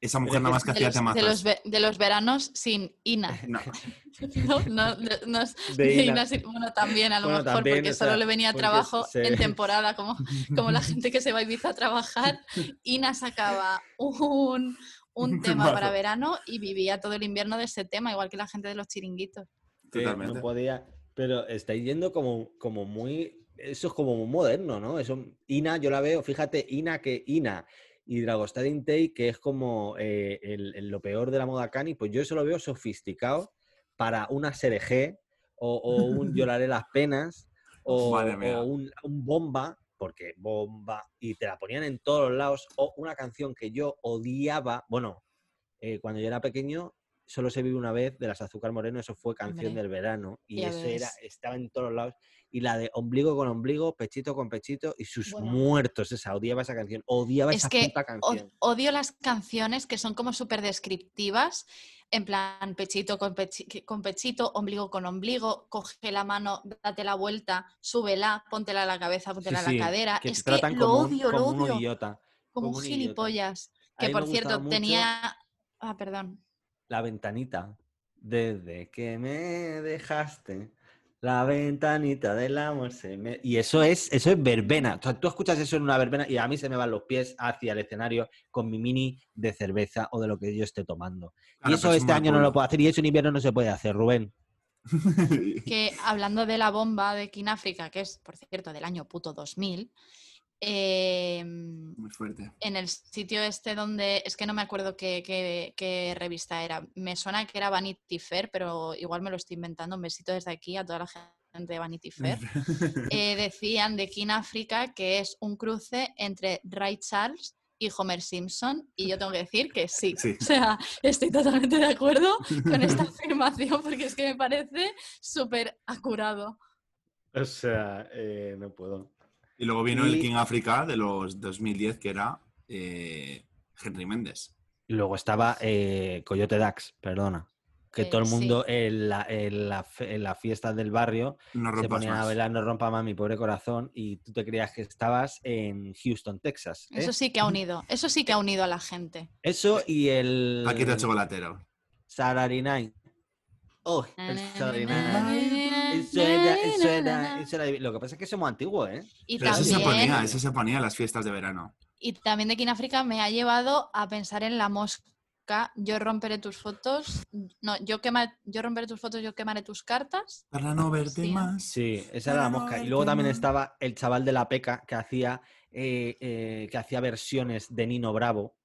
Esa mujer nada más que De hacía los, de, temazos. los, ve- de los veranos sin Ina. No, No, no, no, no es- De de Ina. Ina sin- bueno, también a lo Bueno, mejor, también, porque o solo sea, le venía trabajo se- en temporada, como, como la gente que se va a Ibiza a trabajar. Ina sacaba un, un tema para verano y vivía todo el invierno de ese tema, igual que la gente de los chiringuitos. Sí, totalmente. No podía, pero estáis yendo como, como muy. Eso es como muy moderno, ¿no? Eso, Ina, yo la veo, fíjate, Ina que Ina y Dragostea Intei, que es como eh, el- el- lo peor de la moda cani, pues yo eso lo veo sofisticado para una SRG o, o un Lloraré las penas o, un bomba, porque bomba, y te la ponían en todos los lados, o una canción que yo odiaba, bueno, eh, cuando yo era pequeño, solo se vive una vez de las Azúcar Moreno, eso fue canción Hombre, del verano, y ya eso era, estaba en todos lados. Y la de ombligo con ombligo, pechito con pechito y sus Bueno. muertos, esa, odiaba esa canción, odiaba Es esa que puta canción. odio las canciones que son como súper descriptivas, en plan pechito con, pechi- con pechito, ombligo con ombligo, coge la mano, date la vuelta, súbela, póntela a la cabeza, Sí, póntela a sí, la cadera. que es que tratan lo un- odio, lo como un odio. idiota. como como un un gilipollas. Que por cierto, mucho tenía. Ah, perdón. La ventanita. Desde que me dejaste, la ventanita del amor se me... Y eso es, eso es verbena. O sea, tú escuchas eso en una verbena y a mí se me van los pies hacia el escenario con mi mini de cerveza o de lo que yo esté tomando. Claro, y eso pero es este año no lo puedo hacer y eso en invierno no se puede hacer, Rubén. Que hablando de la bomba de Kináfrica, que es, por cierto, del año puto 2000, eh, Muy fuerte. en el sitio este donde, es que no me acuerdo qué, qué- qué revista era, me suena que era Vanity Fair, pero igual me lo estoy inventando, un besito desde aquí a toda la gente de Vanity Fair, eh, decían de King África que es un cruce entre Ray Charles y Homer Simpson, y yo tengo que decir que sí. Sí. O sea, estoy totalmente de acuerdo con esta afirmación porque es que me parece súper acurado. O sea, no puedo. Y luego vino el King Africa de los 2010, que era eh, Henry Méndez. Y luego estaba eh, Coyote Dax, perdona. Que Eh, todo el sí. mundo en, la, en, la en las fiestas del barrio No se rompas ponían a más. bailar No rompa más mi pobre corazón y tú te creías que estabas en Houston, Texas. ¿eh? Eso sí que ha unido, eso sí que ha unido a la gente. Eso y el Paquito chocolatero. Saturday Night. Oh, el Saturday Night. Eso era, eso era, eso era- Lo que pasa es que somos antiguos, ¿eh? Y Pero eso se ponía, eso se ponía en las fiestas de verano. y también de King África me ha llevado a pensar en la mosca. Yo romperé tus fotos. No, yo, quema, yo romperé tus fotos, yo quemaré tus cartas. Para no verte Sí. más. Sí, esa era la no mosca. Y luego también más. estaba el chaval de la peca que hacía, eh, eh, que hacía versiones de Nino Bravo.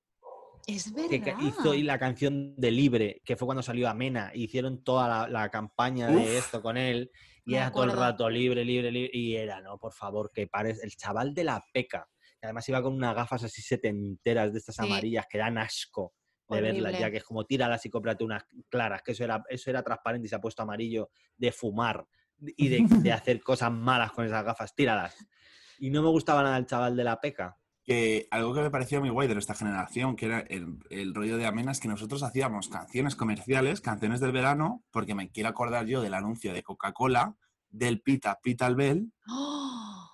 Es que verdad. ca- hizo y la canción de Libre, que fue cuando salió Amena, hicieron toda la, la campaña de esto con él, y era todo el rato libre, libre, libre, y era, no, por favor, que pares, el chaval de la peca, que además iba con unas gafas así setenteras de estas Sí. amarillas que dan asco de verlas, ya que es como tíralas y cómprate unas claras, que eso era, eso era transparente y se ha puesto amarillo de fumar y de, de hacer cosas malas con esas gafas, tíralas. Y no me gustaba nada el chaval de la peca. Que algo que me parecía muy guay de nuestra generación, que era el, el rollo de Amena, es que nosotros hacíamos canciones comerciales, canciones del verano, porque me quiero acordar yo del anuncio de Coca-Cola, del Pita Pita al Bell, ¡Oh!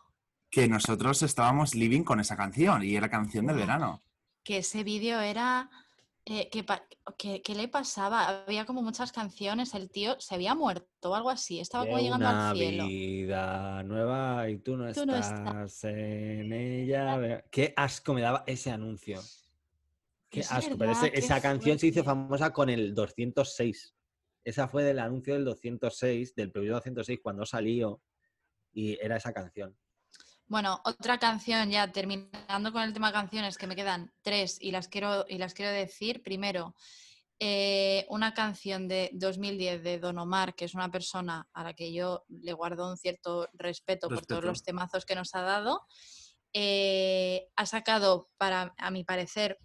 que nosotros estábamos living con esa canción y era canción del verano. que ese vídeo era... eh, que, pa- que- ¿Qué le pasaba? Había como muchas canciones, el tío se había muerto o algo así, estaba como llegando una al cielo. vida nueva y tú no Tú no estás en ella. Qué asco me daba ese anuncio. Qué Es asco. Pero verdad, ese- qué esa canción se hizo famosa con el 206. Esa fue del anuncio del 206, del episodio 206, cuando salió, y era esa canción. Bueno, otra canción ya terminando con el tema canciones, que me quedan tres y las quiero, y las quiero decir. Primero, eh, una canción de 2010 de Don Omar, que es una persona a la que yo le guardo un cierto respeto, por todos los temazos que nos ha dado. Eh, ha sacado, para, a mi parecer,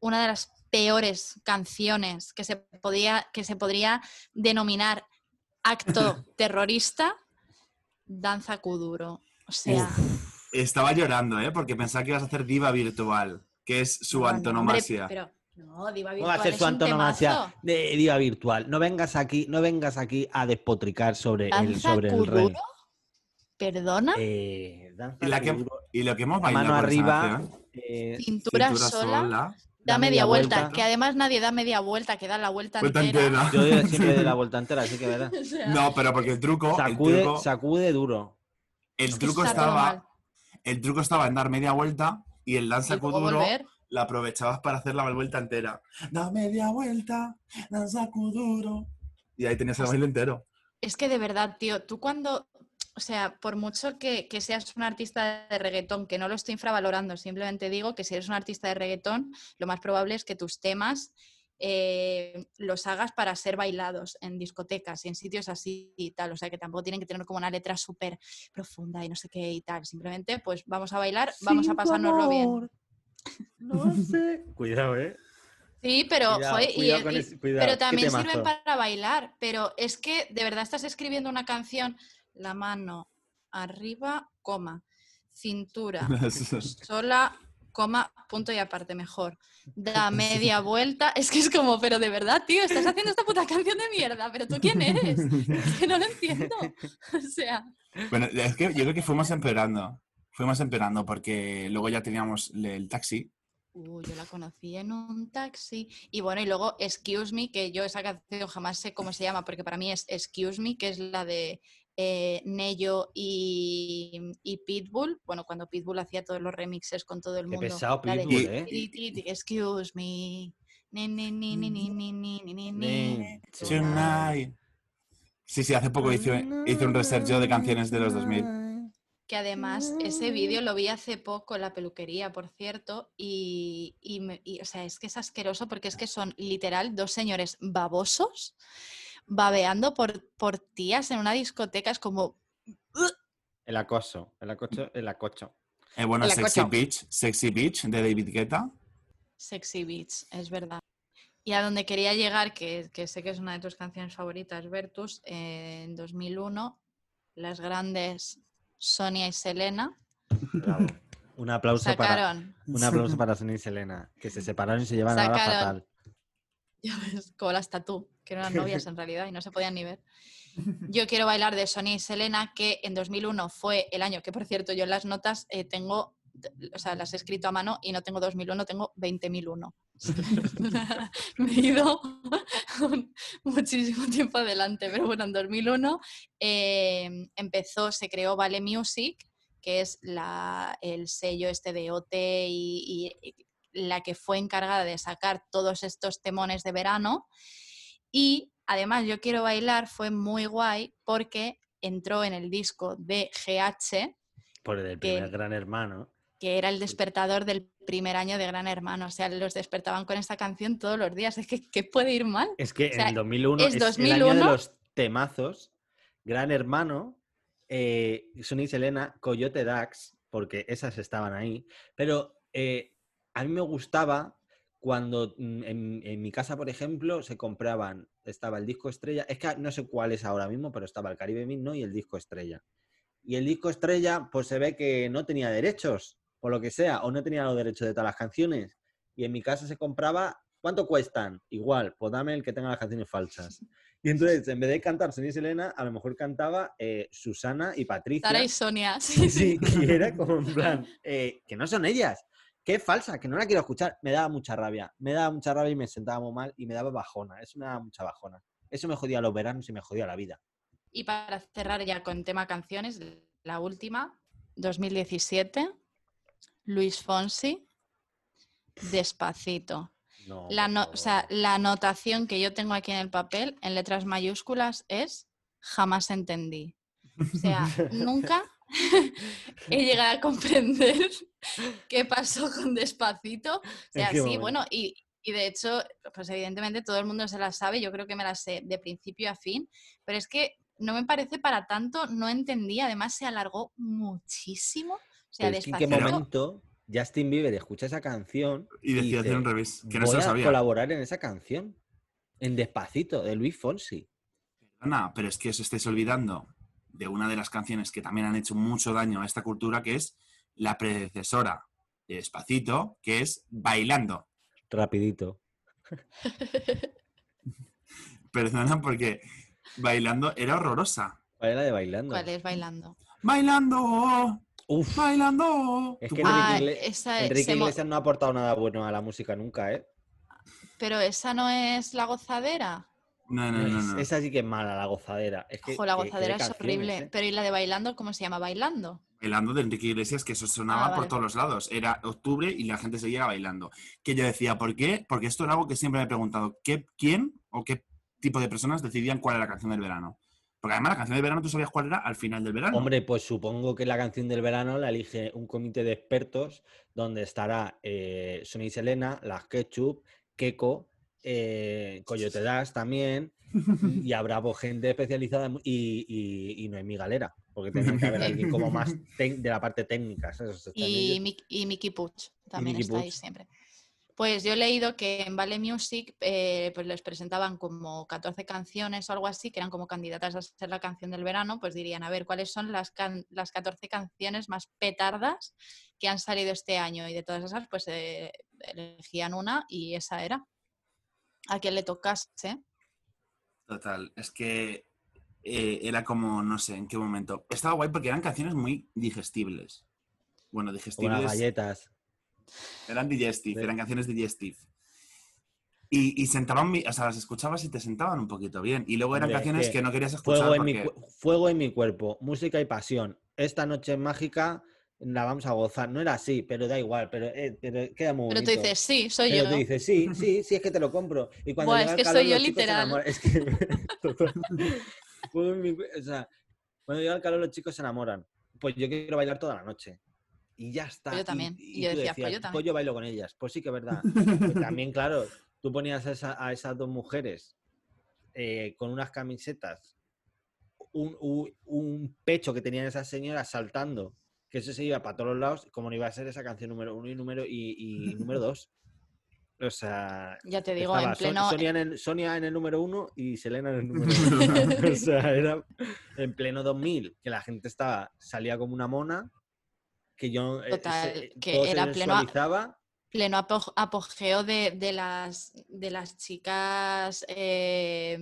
una de las peores canciones que se, podía, que se podría denominar acto terrorista, Danza Kuduro. O sea, Estaba llorando, ¿eh? Porque pensaba que ibas a hacer diva virtual, que es su no, no, hombre, antonomasia. pero, no, Diva ¿Cómo va Virtual a ser su antonomasia de diva virtual? No vengas aquí, no vengas aquí a despotricar sobre el, ¿Danza sobre el rey. ¿Perdona? Eh, danza Y, la que, y lo que hemos la bailado mano arriba, eh, Cintura, cintura sola, sola, da, da media, media vuelta, vuelta. que además nadie da media vuelta, que da la vuelta, vuelta entera. entera. Yo siempre de la vuelta entera, así que sea, No, pero porque el truco, el Sacude, truco, sacude duro. el truco estaba, mal. El truco estaba en dar media vuelta y el luego kuduro la aprovechabas para hacer la vuelta entera. Da media vuelta, danza kuduro. Y ahí tenías el baile entero. Es que de verdad, tío, tú cuando, o sea, por mucho que, que seas un artista de reggaetón, que no lo estoy infravalorando, simplemente digo que si eres un artista de reggaetón, lo más probable es que tus temas eh, los hagas para ser bailados en discotecas y en sitios así y tal. O sea, que tampoco tienen que tener como una letra súper profunda y no sé qué y tal. Simplemente, pues vamos a bailar, vamos a pasárnoslo bien. No sé. Cuidado, eh. Sí, pero, Cuidado, joder, y- cuidado y- con y- ese- cuidado, pero también sirven para bailar. Pero es que de verdad estás escribiendo una canción, la mano arriba, coma, cintura, sola, coma, punto y aparte, mejor. Da media vuelta. Es que es como, pero de verdad, tío, estás haciendo esta puta canción de mierda, pero tú quién eres? Es que no lo entiendo. O sea, Bueno, es que yo creo que fuimos empeorando. Fuimos empeorando porque luego ya teníamos el taxi. Uh, yo la conocí en un taxi. Y bueno, y luego Excuse Me, que yo esa canción jamás sé cómo se llama, porque para mí es Excuse Me, que es la de eh, Nello y, y, Pitbull. Bueno, cuando Pitbull hacía todos los remixes con todo el mundo. Qué pesado Pitbull, ¿eh? Excuse me. Tonight. Sí, sí, hace poco hice, hice un research de canciones de los 2000. Que además ese vídeo lo vi hace poco en la peluquería, por cierto, y, y, y o sea, es que es asqueroso porque es que son literal dos señores babosos babeando por, por tías en una discoteca. Es como, El acoso, el acoso, el acocho. Eh, bueno, El Sexy acoso. Beach, Sexy Beach de David Guetta. sexy beats, es verdad. Y a donde quería llegar, que, que sé que es una de tus canciones favoritas, Vertus, eh, en 2001, las grandes Sonia y Selena Bravo. Un aplauso para un aplauso para Sonia y Selena, que se separaron y se llevan ahora Sacaron- fatal. Ya ves, como las tatú, que no eran novias en realidad y no se podían ni ver. Yo quiero bailar de Sonia y Selena, que en 2001 fue el año que, por cierto, yo en las notas eh, tengo, o sea, las he escrito a mano y no tengo 2001, tengo 20.001. Me he ido muchísimo tiempo adelante, pero bueno, en 2001 eh, empezó, se creó Vale Music, que es la, el sello este de OT y la que fue encargada de sacar todos estos temones de verano. Y además Yo Quiero Bailar fue muy guay porque entró en el disco de GH, Por el que- primer gran hermano. que era el despertador del primer año de Gran Hermano. O sea, los despertaban con esta canción todos los días. Es que, ¿qué puede ir mal? Es que O sea, en 2001 es es, el año de 2001. los temazos. Gran hermano, eh, Sonia y Selena, Coyote Dax, porque esas estaban ahí. Pero eh, a mí me gustaba cuando mm, en, en mi casa, por ejemplo, se compraban, estaba el disco estrella, es que no sé cuál es ahora mismo, pero estaba el Caribe Mix, ¿no? Y el disco estrella. Y el disco estrella, pues se ve que no tenía derechos, por lo que sea, o no tenía los derechos de todas las canciones. Y en mi casa se compraba, ¿cuánto cuestan? Igual, pues dame el que tenga las canciones falsas. Y entonces, en vez de cantar Sonia y Selena, a lo mejor cantaba eh, Susana y Patricia. Sara y Sonia. Sí, Sí, y era como en plan, eh, que no son ellas, que es falsa, que no la quiero escuchar. Me daba mucha rabia, me daba mucha rabia y me sentaba muy mal y me daba bajona, eso me daba mucha bajona. Eso me jodía los veranos y me jodía la vida. Y para cerrar ya con tema canciones, la última, 2017, Luis Fonsi, Despacito. No, La, no- o sea, la anotación que yo tengo aquí en el papel, en letras mayúsculas, es jamás entendí. O sea, nunca he llegado a comprender qué pasó con Despacito. O sea, qué sí, momento? bueno, y, y de hecho, pues evidentemente todo el mundo se la sabe, yo creo que me la sé de principio a fin, pero es que no me parece para tanto, no entendí, además se alargó muchísimo. O sea, Pero es que en qué Despacito, momento Justin Bieber escucha esa canción Y decía hacer un revés, que no voy se lo a sabía. colaborar en esa canción. En Despacito, de Luis Fonsi. Ana, pero es que os estáis olvidando de una de las canciones que también han hecho mucho daño a esta cultura, que es la predecesora de Despacito, que es Bailando. Rapidito. Perdona, porque Bailando era horrorosa. ¿Cuál era de bailando? ¿cuál es bailando? Bailando, Uf, bailando. Es que Ah, Enrique, Igle- esa- Enrique se mo- Iglesias no ha aportado nada bueno a la música nunca, ¿eh? Pero esa no es la gozadera. No, no, no, Es- no. Esa sí que es mala, la gozadera. Es que, Ojo, la que- que de gozadera es horrible. ¿eh? Pero ¿y la de bailando? ¿Cómo se llama? ¿Bailando? Bailando de Enrique Iglesias, que eso sonaba Ah, por todos los lados. Era octubre y la gente seguía bailando. Que yo decía, ¿por qué? Porque esto era algo que siempre me he preguntado. ¿qué, ¿Quién o qué tipo de personas decidían cuál era la canción del verano? Porque además la canción del verano tú sabías cuál era al final del verano. Hombre, pues supongo que la canción del verano la elige un comité de expertos donde estará eh, Sonia y Selena, las Ketchup, Keko, eh, Coyote Dash también, y habrá gente especializada y, y, y Noemí Galera, porque tendrá que haber alguien como más de la parte técnica. Y. Mick- y Mickey Puch también Mickey está ahí siempre. Pues yo he leído que en Vale Music eh, pues les presentaban como 14 canciones o algo así, que eran como candidatas a ser la canción del verano, pues dirían, a ver, ¿cuáles son las, can- las 14 canciones más petardas que han salido este año? Y de todas esas, pues eh, elegían una y esa era. A quien le tocase. Total, es que eh, era como, no sé en qué momento. Estaba guay porque eran canciones muy digestibles. Bueno, digestibles. galletas. Eran digestive, Sí. eran canciones digestive. Y, y sentaban, o sea, las escuchabas y te sentaban un poquito bien. Y luego eran Hombre, canciones que que no querías escuchar Fuego en, mi, porque... fuego en mi cuerpo, música y pasión. Esta noche mágica, la vamos a gozar. No era así, pero da igual, pero, eh, pero queda muy Pero tú bonito. dices, sí, soy Pero yo. tú dices, sí, sí, sí, es que te lo compro. Y cuando Buah, llega es el que calor, soy yo los chicos se literal. enamoran. Es que... O sea, cuando llega el calor, los chicos se enamoran. Pues yo quiero bailar toda la noche. Y ya está. Pues yo Y- también. Y, Y yo pues decías, yo también. pues yo bailo con ellas. Pues sí que es verdad. Pues también, claro, tú ponías a, esa- a esas dos mujeres eh, con unas camisetas, un, un- un pecho que tenían esas señoras saltando, que eso se iba para todos los lados, como no iba a ser esa canción número uno y número, y, y número dos. O sea, Ya te digo, en pleno, Sonia, en el, Sonia en el número uno y Selena en el número dos. o sea, era en pleno 2000, que la gente estaba, salía como una mona, que yo eh, Total, se- que era pleno. Pleno apo- apogeo de, de las, de las chicas eh,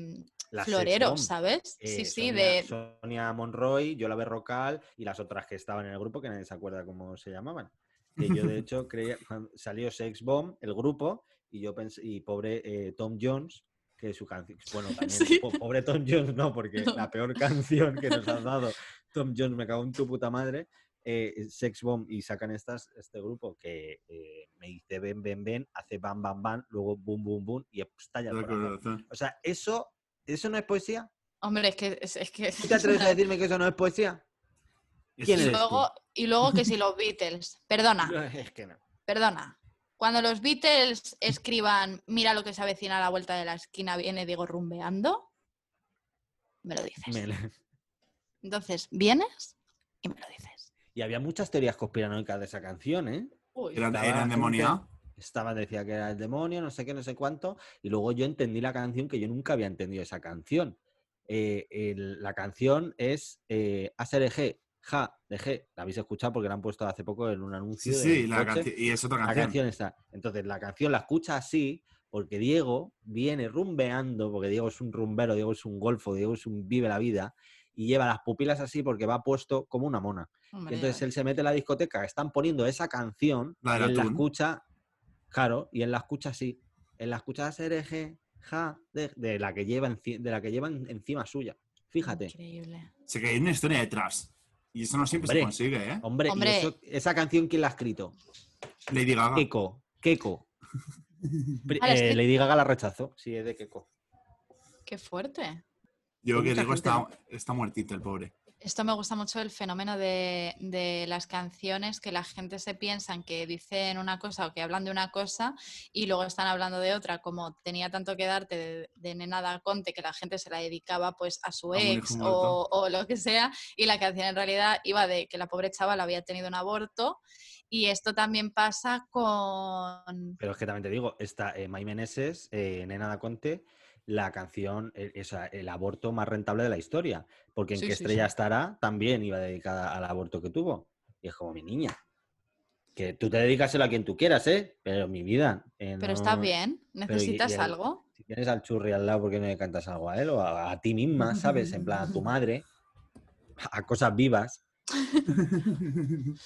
las sex floreros. ¿sabes? Eh, sí, sí, Sonia, de... Sonia Monroy, Yola Berrocal y las otras que estaban en el grupo, que nadie se acuerda cómo se llamaban. Que yo, de hecho, creía, salió Sex Bomb, el grupo, y yo pensé, y pobre eh, Tom Jones, que su canción, bueno, también, Sí. po- pobre Tom Jones, no, porque No. la peor canción que nos has dado, Tom Jones, me cago en tu puta madre, eh, Sex Bomb, y sacan estas, este grupo que eh, me dice ven, ven, ven, hace bam, bam, bam, luego boom, boom, boom, y estalla el corazón. O sea, eso, ¿eso no es poesía? Hombre, es que... Es, es que ¿Tú te atreves a decirme que eso no es poesía? ¿Quién y, tú? luego, y luego que si los Beatles... Perdona, Es que no. perdona. Cuando los Beatles escriban Mira lo que se avecina a la vuelta de la esquina, viene Diego rumbeando, me lo dices. Me- Entonces, vienes y me lo dices. Y había muchas teorías conspiranoicas de esa canción, ¿eh? Uy, ¿Eran, Estaba demonia? Estaba, decía que era el demonio, no sé qué, no sé cuánto. Y luego yo entendí la canción que yo nunca había entendido esa canción. Eh, el- la canción es eh, ASRG, Ja, de G. La habéis escuchado porque la han puesto hace poco en un Sí, anuncio. sí, del la coche. canci- y es otra La canción. canción está. Entonces, la canción la escucha así porque Diego viene rumbeando, porque Diego es un rumbero, Diego es un golfo, Diego es un vive la vida, y lleva las pupilas así porque va puesto como una mona. Hombre, entonces él se mete en la discoteca, están poniendo esa canción, La y la escucha, claro, y él la escucha así. Él la escucha SRG, ja, de, de la que lleva enci- de la que lleva en- encima suya. Fíjate. Increíble. Sé que hay una historia detrás. Y eso no siempre se consigue, ¿eh? Hombre, y Hombre. eso- esa canción, ¿quién la ha escrito? Lady Gaga. Keko, Keko. Pri- Ahora, es eh, que- Lady Gaga la rechazó, sí, es de Keiko. Qué fuerte. Yo Hay que gente está, está muertito el pobre. Esto me gusta mucho el fenómeno de, de las canciones que la gente se piensan que dicen una cosa o que hablan de una cosa y luego están hablando de otra, como tenía tanto que darte de, de Nena da Conte que la gente se la dedicaba pues a su ex o, o lo que sea y la canción en realidad iba de que la pobre chavala había tenido un aborto. Y esto también pasa con... Pero es que también te digo, está eh, Mai Meneses, eh, Nena da Conte, la canción, o sea, el aborto más rentable de la historia. Porque en Sí, qué sí, estrella sí. estará también iba dedicada al aborto que tuvo. Y es como mi niña. Que tú te dedicaselo a quien tú quieras, ¿eh? Pero mi vida. eh, Pero no- está bien, necesitas y el- algo. Si tienes al churri al lado, ¿por qué no le cantas algo a él? O a, a ti misma, ¿sabes? En plan, a tu madre. A cosas vivas.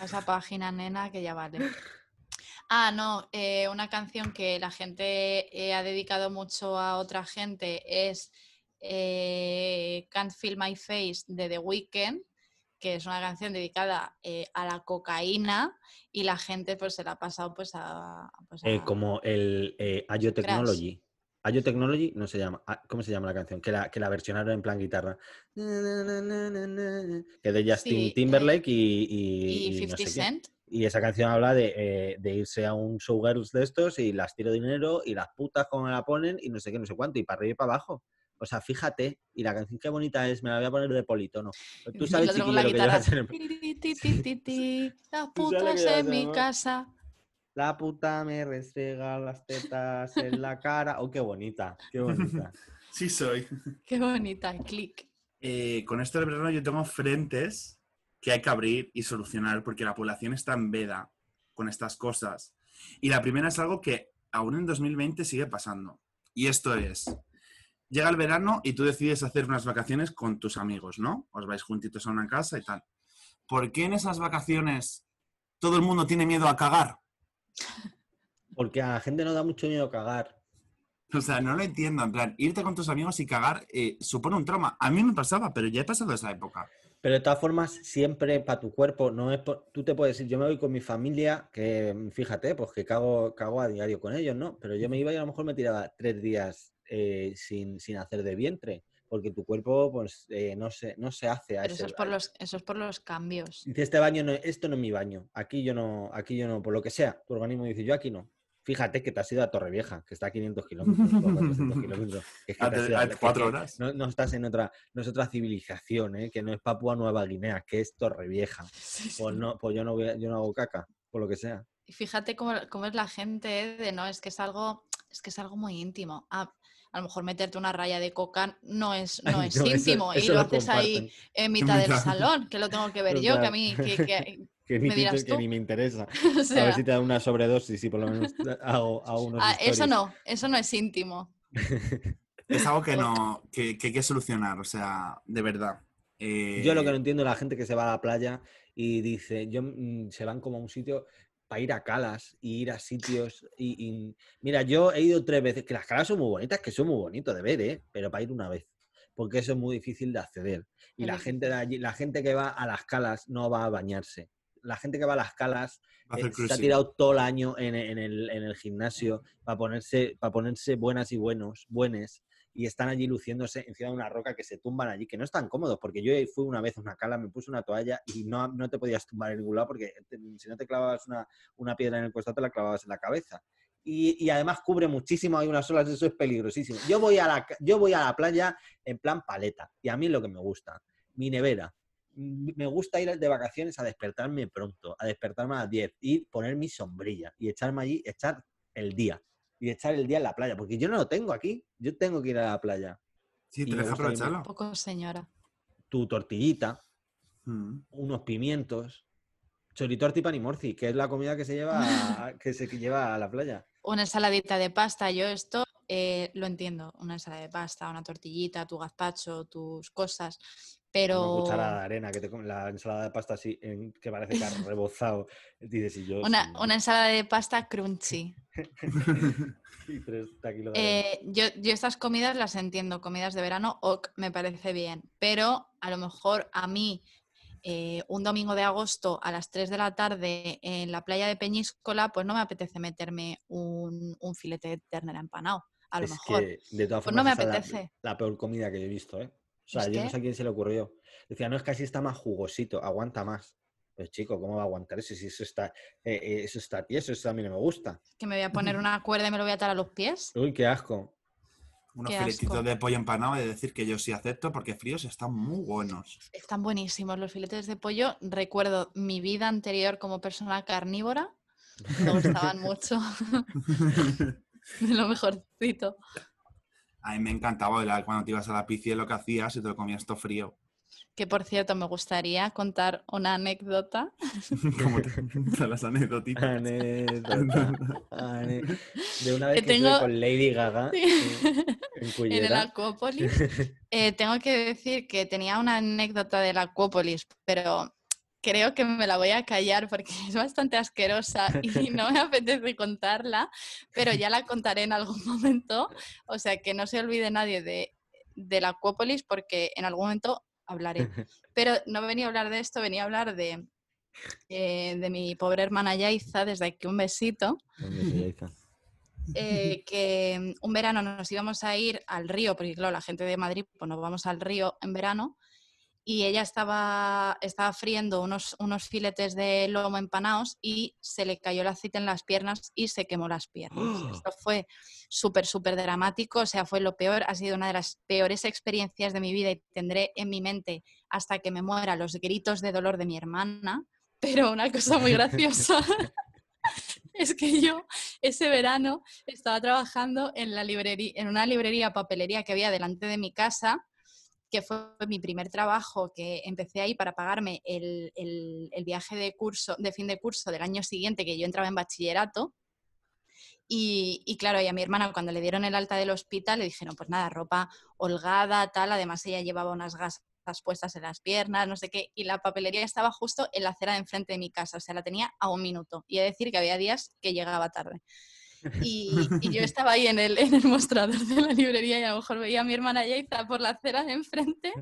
A esa página, nena, que ya vale. Ah, no, eh, una canción que la gente eh, ha dedicado mucho a otra gente es eh, Can't Feel My Face de The Weeknd, que es una canción dedicada a la cocaína y la gente pues se la ha pasado pues a... pues, a- como el Ayo Technology. Ayo Technology no se llama. ah, ¿Cómo se llama la canción? Que la, que la versionaron en plan guitarra. Que de Justin Sí, Timberlake y, y y- y no 50 sé qué. Y esa canción habla de, eh, de irse a un showgirls de estos y las tiro dinero y las putas como me la ponen y no sé qué, no sé cuánto, y para arriba y para abajo. O sea, fíjate, y la canción qué bonita es, me la voy a poner de politono. Tú sabes, el chiquillo, la lo que yo voy a guitarra. hacer en- ti, Las putas en mi casa. La puta me restrega las tetas en la cara. Oh, qué bonita, qué bonita. Sí soy. Qué bonita, clic. Eh, con esto del verano yo tengo frentes que hay que abrir y solucionar porque la población está en veda con estas cosas. Y la primera es algo que aún en 2020 sigue pasando. Y esto es, llega el verano y tú decides hacer unas vacaciones con tus amigos, ¿no? Os vais juntitos a una casa y tal. ¿Por qué en esas vacaciones todo el mundo tiene miedo a cagar? Porque a la gente no da mucho miedo cagar. O sea, no lo entiendo. En plan, irte con tus amigos y cagar eh, supone un trauma. A mí me pasaba, pero ya he pasado esa época. Pero de todas formas, siempre para tu cuerpo, no es por- tú te puedes decir, yo me voy con mi familia, que fíjate, pues que cago, cago a diario con ellos, ¿no? Pero yo me iba y a lo mejor me tiraba tres días eh, sin, sin hacer de vientre, porque tu cuerpo, pues, eh, no, se, no se hace a Pero ese... eso es por los, eso es por los cambios. Dice, este baño no, esto no es mi baño, aquí yo no, aquí yo no, por lo que sea, tu organismo dice, yo aquí no. Fíjate que te has ido a Torrevieja, que está a 500 kilómetros, o 400 kilómetros. que es que A, te has te- ido a que- que- cuatro horas. no, no estás en otra, no es otra civilización, ¿eh? que no es Papua Nueva Guinea, que es Torrevieja. Sí, sí. Pues no, pues yo no voy a- yo no hago caca, por lo que sea. Y fíjate cómo, cómo es la gente ¿eh? de no, es que es algo, es que es algo muy íntimo. Ah, a lo mejor meterte una raya de coca no es, no es No, eso- íntimo y eso lo haces ahí en mitad del salón, que lo tengo que ver yo, que a mí, que, que- Que ni, me te- dirás que tú. ni me interesa. o A ver si te da una sobredosis y por lo menos hago, hago unos ah, eso no, eso no es íntimo. Es algo que no, que, que hay que solucionar, o sea, de verdad. Eh, Yo lo que no entiendo es la gente que se va a la playa y dice, yo mm, se van como a un sitio para ir a calas y ir a sitios y, y- mira, yo he ido tres veces, que las calas son muy bonitas, que son muy bonitos de ver, ¿eh? pero para ir una vez, porque eso es muy difícil de acceder. Y la gente de allí, la gente que va a las calas no va a bañarse. La gente que va a las calas a eh, se ha tirado todo el año en, en el, en el gimnasio para ponerse, para ponerse buenas y buenos, buenes, y están allí luciéndose encima de una roca que se tumban allí, que no están cómodos, porque yo fui una vez a una cala, me puse una toalla y no, no te podías tumbar en ningún lado porque te- si no te clavabas una, una piedra en el costado, te la clavabas en la cabeza. Y, y además cubre muchísimo, hay unas olas, eso es peligrosísimo. Yo voy, a la, yo voy a la playa en plan paleta, y a mí es lo que me gusta, mi nevera. Me gusta ir de vacaciones a despertarme pronto, a despertarme a las 10 y poner mi sombrilla y echarme allí, echar el día. Y echar el día en la playa, porque yo no lo tengo aquí, yo tengo que ir a la playa. Sí, y te deja aprovecharlo. Poco señora. Tu tortillita, Mm. unos pimientos, choritorti pan y morci, que es la comida que se lleva a, que se lleva a la playa. Una ensaladita de pasta, yo esto eh, lo entiendo. Una ensalada de pasta, una tortillita, tu gazpacho, tus cosas. Pero Una cucharada de arena, que te la ensalada de pasta así, en- que parece que ha rebozado. Dices, y yo... una, una ensalada de pasta crunchy. y tres taquitos de arena. Eh, yo, yo estas comidas las entiendo, comidas de verano, ok, me parece bien, pero a lo mejor a mí eh, un domingo de agosto a las 3 de la tarde en la playa de Peñíscola, pues no me apetece meterme un, un filete de ternera empanado. A lo Es mejor. que, de todas Pues formas, no me la- apetece. La, peor comida que yo he visto, ¿eh? O sea, ¿Es yo no sé a quién se le ocurrió. Decía, no, es que así está más jugosito, aguanta más. Pues chico, ¿cómo va a aguantar eso? Si eso está, eh, eh, eso está tieso, eso a mí no me gusta. Que me voy a poner una cuerda y me lo voy a atar a los pies. Uy, qué asco. Unos Qué filetitos asco. de pollo empanado, de decir que yo sí acepto porque fríos están muy buenos. Están buenísimos los filetes de pollo. Recuerdo mi vida anterior como persona carnívora. Me gustaban mucho. De lo mejorcito. A mí me encantaba cuando te ibas a la piscina lo que hacías y te lo comías todo frío. Que por cierto, me gustaría contar una anécdota. Como te gustan las anécdotitas. Anécdota, ane- De una vez Que que, estuve con Lady Gaga Sí. en, en en el. Acuópolis. Eh, tengo que decir que tenía una anécdota del Acuópolis, pero creo que me la voy a callar porque es bastante asquerosa y no me apetece contarla, pero ya la contaré en algún momento. O sea, que no se olvide nadie de, del Acuópolis porque en algún momento hablaré. Pero no venía a hablar de esto, venía a hablar de, eh, de mi pobre hermana Yaiza, desde aquí un besito eh, que un verano nos íbamos a ir al río, porque claro, la gente de Madrid, pues nos vamos al río en verano, y ella estaba, estaba friendo unos, unos filetes de lomo empanados y se le cayó el aceite en las piernas y se quemó las piernas. ¡Oh! Esto fue súper, súper dramático, o sea, fue lo peor, ha sido una de las peores experiencias de mi vida y tendré en mi mente hasta que me muera los gritos de dolor de mi hermana, pero una cosa muy graciosa. Es que yo ese verano estaba trabajando en, la librería, en una librería papelería que había delante de mi casa, que fue mi primer trabajo, que empecé ahí para pagarme el, el- viaje de curso, de fin de curso del año siguiente, que yo entraba en bachillerato. Y, y claro, y a mi hermana cuando le dieron el alta del hospital le dijeron, pues nada, ropa holgada, tal, además ella llevaba unas gasas puestas en las piernas, no sé qué, y la papelería estaba justo en la acera de enfrente de mi casa, o sea, la tenía a un minuto. Y he de decir que había días que llegaba tarde. Y, y yo estaba ahí en el, en el mostrador de la librería y a lo mejor veía a mi hermana Yaiza por la acera de enfrente,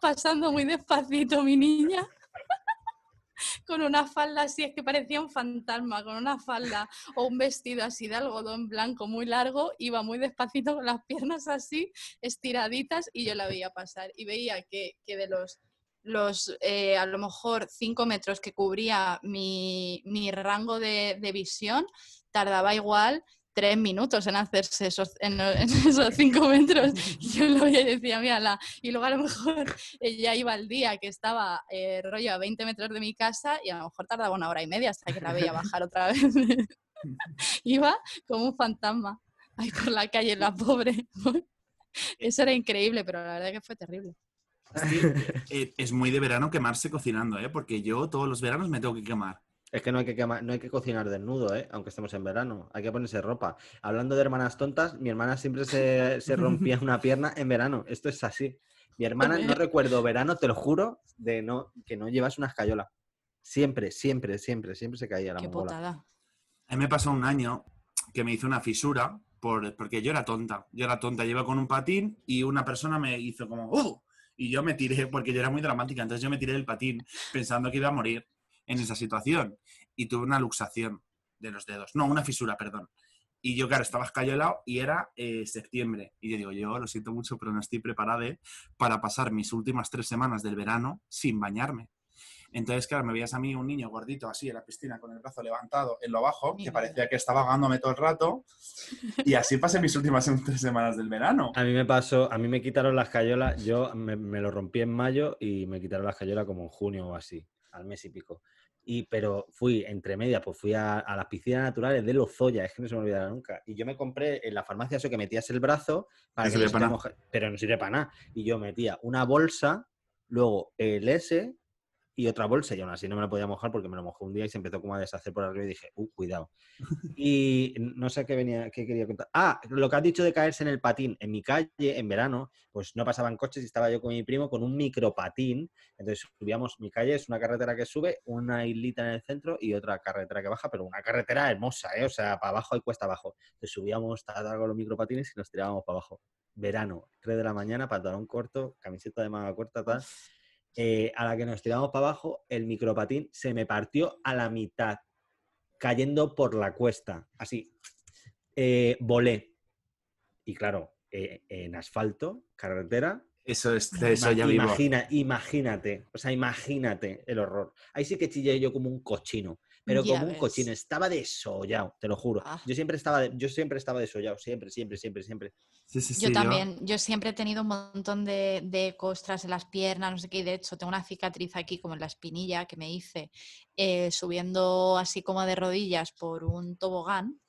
pasando muy despacito mi niña, con una falda así, es que parecía un fantasma, con una falda o un vestido así de algodón blanco muy largo, iba muy despacito con las piernas así, estiraditas, y yo la veía pasar. Y veía que, que de los, los eh, a lo mejor cinco metros que cubría mi, mi rango de, de visión, tardaba igual tres minutos en hacerse esos, cinco metros. Yo lo veía y decía, mírala. Y luego a lo mejor ella iba al día que estaba eh, rollo a 20 metros de mi casa y a lo mejor tardaba una hora y media hasta que la veía bajar otra vez. iba como un fantasma ahí por la calle, la pobre. Eso era increíble, pero la verdad que fue terrible. Eh, es muy de verano quemarse cocinando, ¿eh? Porque yo todos los veranos me tengo que quemar. Es que no hay que, quema- no hay que cocinar desnudo, ¿eh? aunque estemos en verano. Hay que ponerse ropa. Hablando de hermanas tontas, mi hermana siempre se, se rompía una pierna en verano. Esto es así. Mi hermana, no recuerdo verano, te lo juro, de no, que no llevas una escayola. Siempre, siempre, siempre, siempre se caía la Qué mongola. putada. A mí me pasó un año que me hizo una fisura por, porque yo era tonta. Yo era tonta, iba con un patín y una persona me hizo como ¡Uh! Y yo me tiré, porque yo era muy dramática, entonces yo me tiré del patín pensando que iba a morir en esa situación. Y tuve una luxación de los dedos. No, una fisura, perdón. Y yo, claro, estaba escayolado y era eh, septiembre. Y yo digo, yo lo siento mucho, pero no estoy preparada para pasar mis últimas tres semanas del verano sin bañarme. Entonces, claro, me veías a mí un niño gordito así en la piscina con el brazo levantado en lo abajo, que parecía que estaba ahogándome todo el rato. Y así pasé mis últimas tres semanas del verano. A mí me pasó, a mí me quitaron las cayolas, yo me, me lo rompí en mayo y me quitaron las cayolas como en junio o así, al mes y pico. Y, pero fui entre medias, pues fui a, a las piscinas naturales de Lozoya, es que no se me olvidará nunca. Y yo me compré en la farmacia eso que metías el brazo para No que no se te pero no sirve para nada. Y yo metía una bolsa, luego el S y otra bolsa, y aún así no me la podía mojar porque me lo mojé un día y se empezó como a deshacer por arriba y dije, uh, cuidado. Y no sé qué venía, qué quería contar. Ah, lo que has dicho de caerse en el patín. En mi calle, en verano, pues no pasaban coches y estaba yo con mi primo con un micropatín. Entonces subíamos, mi calle es una carretera que sube, una islita en el centro y otra carretera que baja, pero una carretera hermosa, ¿eh? O sea, para abajo y cuesta abajo. Entonces subíamos con los micropatines y nos tirábamos para abajo. Verano, 3 de la mañana, pantalón corto, camiseta de manga corta, tal. Eh, a la que nos tiramos para abajo, el micropatín se me partió a la mitad, cayendo por la cuesta. Así, Eh, volé. Y claro, eh, en asfalto, carretera, Eso es, eso ya vivo. imagina, imagínate, o sea, imagínate el horror. Ahí sí que chillé yo como un cochino, pero Ya como un cochino, estaba desollado, te lo juro. Ah. Yo siempre estaba, de- yo siempre estaba desollado, siempre, siempre, siempre, siempre. Sí, sí, sí, Yo también, yo siempre he tenido un montón de, de costras en las piernas, no sé qué, y de hecho tengo una cicatriz aquí como en la espinilla que me hice eh, subiendo así como de rodillas por un tobogán,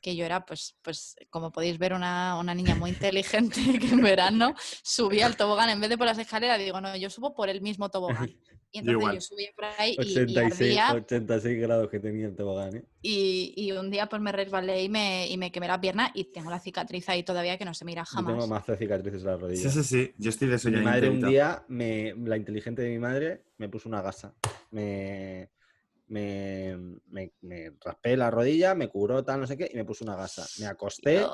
que yo era, pues, pues como podéis ver, una, una niña muy inteligente que en verano subía al tobogán, en vez de por las escaleras, digo, no, yo subo por el mismo tobogán. Y entonces igual. yo subía por ahí y, y ardía 86 grados que tenía el tobogán, ¿eh? y, y un día pues me resbalé y me, y me quemé la pierna y tengo la cicatriz ahí todavía que no se mira Yo tengo jamás. más de cicatrices en las Sí, rodillas. sí, sí. Yo estoy de eso Mi madre un día, me, la inteligente de mi madre, me puso una gasa. Me, me, me- me raspé la rodilla, me curó tal, no sé qué, y me puso una gasa. Me acosté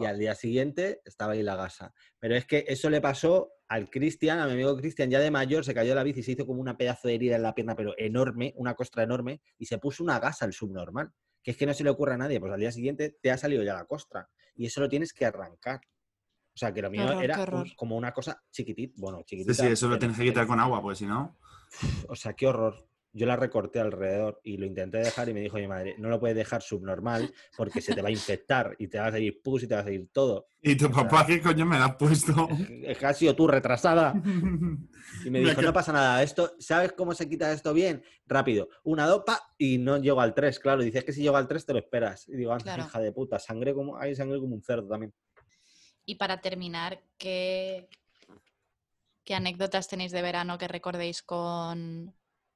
y al día siguiente estaba ahí la gasa. Pero es que eso le pasó al Cristian, a mi amigo Cristian, ya de mayor, se cayó de la bici y se hizo como una pedazo de herida en la pierna, pero enorme, una costra enorme, y se puso una gasa al subnormal. Que es que no se le ocurre a nadie, pues al día siguiente te ha salido ya la costra. Y eso lo tienes que arrancar. O sea, que lo mío era un- como una cosa chiquitita. Bueno, chiquitita. Sí, sí, eso lo tienes que quitar con agua, pues si no. o sea, qué horror. Yo la recorté alrededor y lo intenté dejar y me dijo mi madre, no lo puedes dejar subnormal porque se te va a infectar y te va a salir pus y te va a salir todo. ¿Y tu papá qué coño me la has puesto? Es que has sido tú retrasada. Y me dijo, no pasa nada, esto, ¿sabes cómo se quita esto bien? Rápido, una dopa y no llego al 3, claro. Dices que si llego al 3 te lo esperas. Y digo, "Anda, Claro. hija de puta, sangre como, hay sangre como un cerdo también. Y para terminar, ¿qué, qué anécdotas tenéis de verano que recordéis con,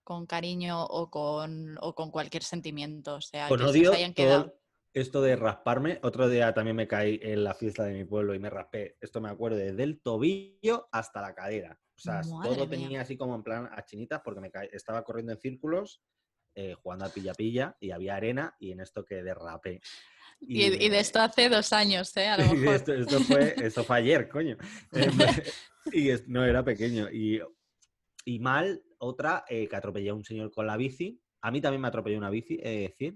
con cariño o con, o con cualquier sentimiento? O sea, Con que se os odio, hayan todo quedado. esto de rasparme, otro día también me caí en la fiesta de mi pueblo y me raspé, esto me acuerdo, desde el tobillo hasta la cadera. O sea, Madre todo mía. tenía así como en plan a chinitas porque me caí- estaba corriendo en círculos, eh, jugando a pilla-pilla y había arena y en esto que derrapé. Y, y de esto hace dos años, ¿eh? A lo mejor. esto, esto fue, esto fue ayer, coño. Y no era pequeño. Y, y mal, otra, eh, que atropellé a un señor con la bici. A mí también me atropelló una bici, de decir.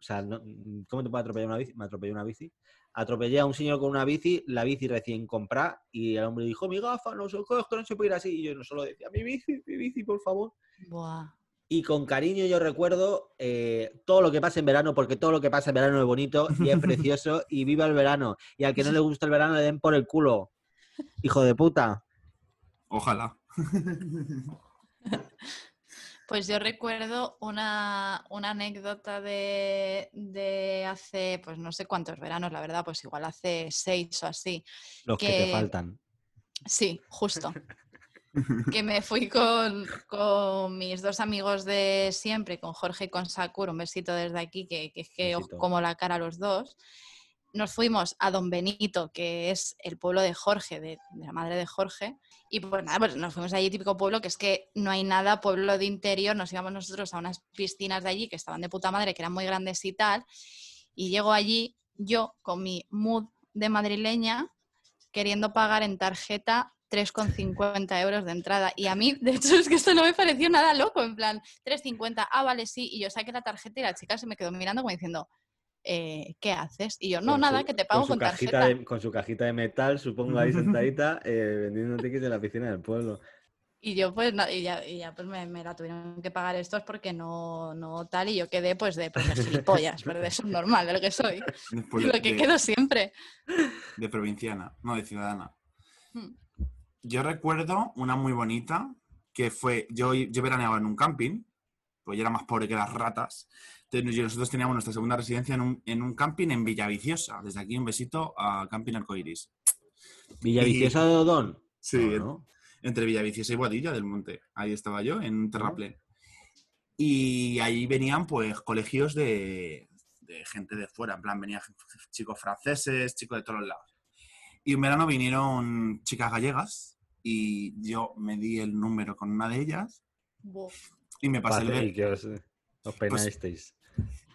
O sea, no- ¿cómo te puede atropellar una bici? Me atropelló una bici. Atropellé a un señor con una bici, la bici recién comprada, y el hombre dijo, mi gafa, no es que no se puede ir así. Y yo no solo decía, mi bici, mi bici, por favor. Buah. Y con cariño yo recuerdo eh, todo lo que pasa en verano, porque todo lo que pasa en verano es bonito y es precioso y viva el verano. Y al que no le gusta el verano le den por el culo. Hijo de puta. Ojalá. Pues yo recuerdo una, una anécdota de, de hace, pues no sé cuántos veranos, la verdad, pues igual hace seis o así. Los que, te faltan. Sí, justo. que me fui con, con mis dos amigos de siempre, con Jorge y con Sakur, un besito desde aquí, que, que es que os como la cara a los dos. Nos fuimos a Don Benito, que es el pueblo de Jorge, de, la madre de Jorge, y pues nada, pues nos fuimos allí, típico pueblo, que es que no hay nada, pueblo de interior, nos íbamos nosotros a unas piscinas de allí que estaban de puta madre, que eran muy grandes y tal, y llego allí yo con mi mood de madrileña, queriendo pagar en tarjeta 3,50 euros de entrada. Y a mí, de hecho, es que esto no me pareció nada loco, en plan, 3,50, ah, vale, sí, y yo saqué la tarjeta y la chica se me quedó mirando como diciendo, eh, ¿qué haces? Y yo, no, Con nada, su- que te pago con, cajita tarjeta. de- con su cajita de metal, supongo ahí sentadita, eh, vendiendo tickets de la piscina del pueblo. Y yo, pues, y ya, y ya, pues me, me la tuvieron que pagar estos porque no, no tal, y yo quedé, pues, de, pues, de gilipollas, pero de eso normal, de lo que soy, Después lo de, que de- quedo siempre. de provinciana, no de ciudadana. Hmm. Yo recuerdo una muy bonita que fue, yo, yo veraneaba en un camping, pues yo era más pobre que las ratas. Entonces nosotros teníamos nuestra segunda residencia en un, en un camping en Villaviciosa. Desde aquí un besito a Camping Arcoiris. Villaviciosa de Odón. Sí, No, en- ¿no? entre Villaviciosa y Boadilla del Monte. Ahí estaba yo, en un terraplén. Y ahí venían, pues, colegios de, de gente de fuera. En plan, venían chicos franceses, chicos de todos los lados. Y un verano vinieron chicas gallegas y yo me di el número con una de ellas Buf. Y me pasé el Pase- y que os, os Pues.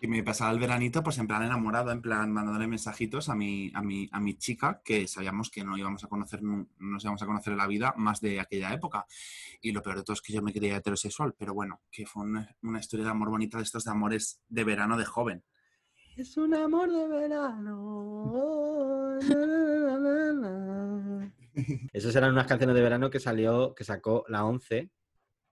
Y me pasaba el veranito, pues en plan enamorado, en plan mandándole mensajitos a mi, a mi, a mi chica, que sabíamos que no íbamos a conocer, no nos íbamos a conocer en la vida más de aquella época. Y lo peor de todo es que yo me creía heterosexual, pero bueno, que fue una, una historia de amor bonita de estos de amores de verano de joven. Es un amor de verano. Na, na, na, na, na. Esas eran unas canciones de verano que salió, que sacó la 11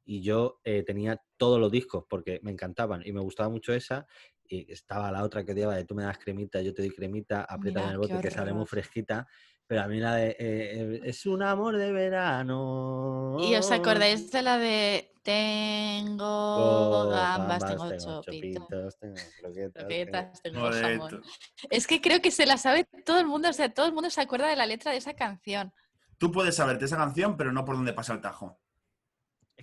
y yo eh, tenía todos los discos porque me encantaban y me gustaba mucho esa. Y estaba la otra que odiaba de tú me das cremita, yo te doy cremita, aprieta en el bote que sale muy fresquita. Pero a mí la de eh, eh, es un amor de verano. ¿Y os acordáis de la de tengo Oh, gambas, tengo tengo chopitos, chopitos, tengo croquetas, tengo- croquetas, tengo Joder, jamón? Es que creo que se la sabe todo el mundo, o sea, todo el mundo se acuerda de la letra de esa canción. Tú puedes saberte esa canción, pero no por dónde pasa el tajo.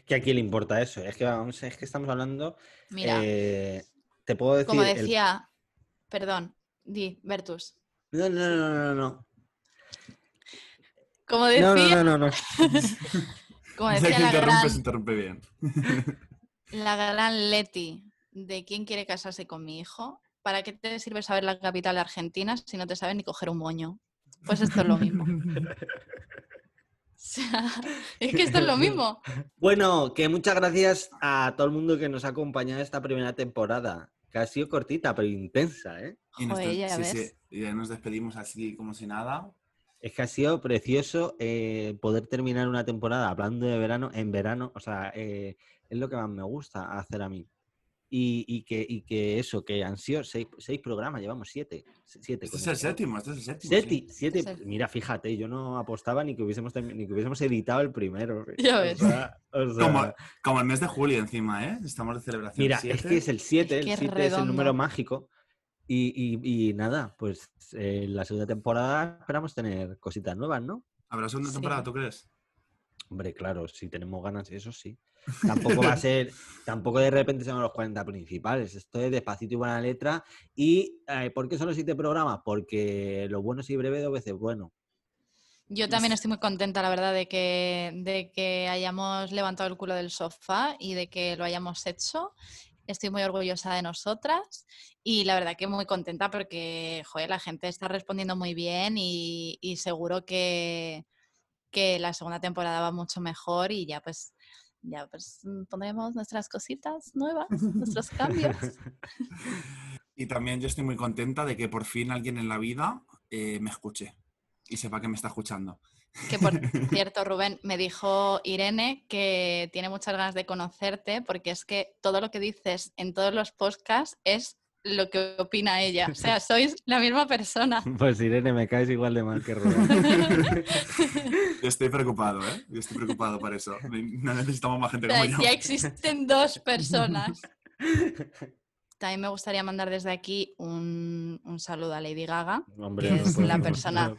Que a quién le importa eso. Es que vamos, es que estamos hablando. Mira, eh, te puedo decir. como el- decía, perdón, di, Bertus. No, no, no, no, no. Como decía, no, no, no, no. como decía que la interrumpe, gran, se interrumpe bien. la gran Leti de quién quiere casarse con mi hijo, ¿para qué te sirve saber la capital de Argentina si no te sabes ni coger un moño? Pues esto es lo mismo. O sea, es que esto es lo mismo. Bueno, que muchas gracias a todo el mundo que nos ha acompañado esta primera temporada. Que ha sido cortita, pero intensa, ¿eh? Y nos, Joder, ya sí, ves. sí, y ya nos despedimos así como si nada. Es que ha sido precioso eh, poder terminar una temporada hablando de verano en verano. O sea, eh, es lo que más me gusta hacer a mí. Y, y que, y que eso, que han sido seis, seis programas, llevamos siete. Siete Este es el esto. séptimo, este es el séptimo. Siete, sí. siete- Es el- Mira, fíjate, yo no apostaba ni que hubiésemos, ni que hubiésemos editado el primero. Ya O ves. sea, o sea, Como, como el mes de julio encima, ¿eh? Estamos de celebración. Mira, siete. es que es el 7, Es el 7 es el número mágico. Y, y- y nada, pues eh, en la segunda temporada esperamos tener cositas nuevas, ¿no? ¿Habrá segunda Sí. temporada, tú crees? Hombre, claro, si tenemos ganas, eso sí. Tampoco va a ser, tampoco de repente son los 40 principales. Esto es despacito y buena letra. ¿Y eh, por qué solo siete programas? Porque lo bueno y breve dos veces bueno. Yo también estoy muy contenta, la verdad, de que, de que hayamos levantado el culo del sofá y de que lo hayamos hecho. Estoy muy orgullosa de nosotras y la verdad que muy contenta porque, joder, la gente está respondiendo muy bien y, y seguro que, que la segunda temporada va mucho mejor y ya pues, ya pues mm, pondremos nuestras cositas nuevas, nuestros cambios. Y también yo estoy muy contenta de que por fin alguien en la vida eh, me escuche y sepa que me está escuchando. Que por cierto, Rubén, me dijo Irene que tiene muchas ganas de conocerte porque es que todo lo que dices en todos los podcasts es lo que opina ella. O sea, sois la misma persona. Pues Irene, me caes igual de mal que Rubén. Yo estoy preocupado, ¿eh? Yo estoy preocupado por eso. No necesitamos más gente O sea, como yo. ya existen dos personas. También me gustaría mandar desde aquí un, un saludo a Lady Gaga, Hombre, Que no es la no persona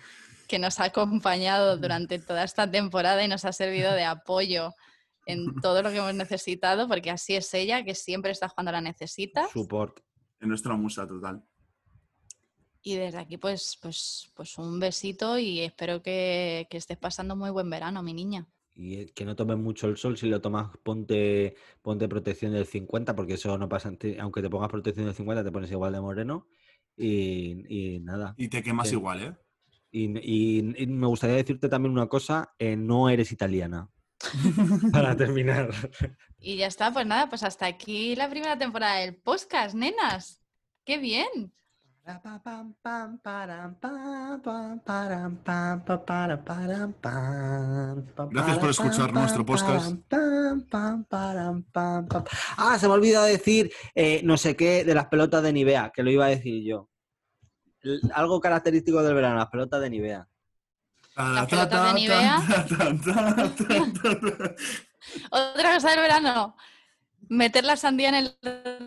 que nos ha acompañado durante toda esta temporada y nos ha servido de apoyo en todo lo que hemos necesitado, porque así es ella, que siempre está cuando la necesitas. Support. Es nuestra musa total. Y desde aquí, pues, pues, pues un besito y espero que, que estés pasando muy buen verano, mi niña. Y eh, que no tomes mucho el sol, si lo tomas, ponte, ponte protección del 50, porque eso no pasa, aunque te pongas protección del 50, te pones igual de moreno. Y, y nada. Y te quemas Sí. igual, ¿eh? Y, y- y me gustaría decirte también una cosa, eh, no eres italiana. Para terminar. Y ya está, pues nada, pues hasta aquí la primera temporada del podcast, nenas. ¡Qué bien! Gracias por escuchar nuestro podcast. Ah, se me ha olvidado decir eh, no sé qué de las pelotas de Nivea, que lo iba a decir yo. L- Algo característico del verano, las pelotas de Nivea. Las pelotas de Nivea. Otra cosa del verano, meter la sandía en el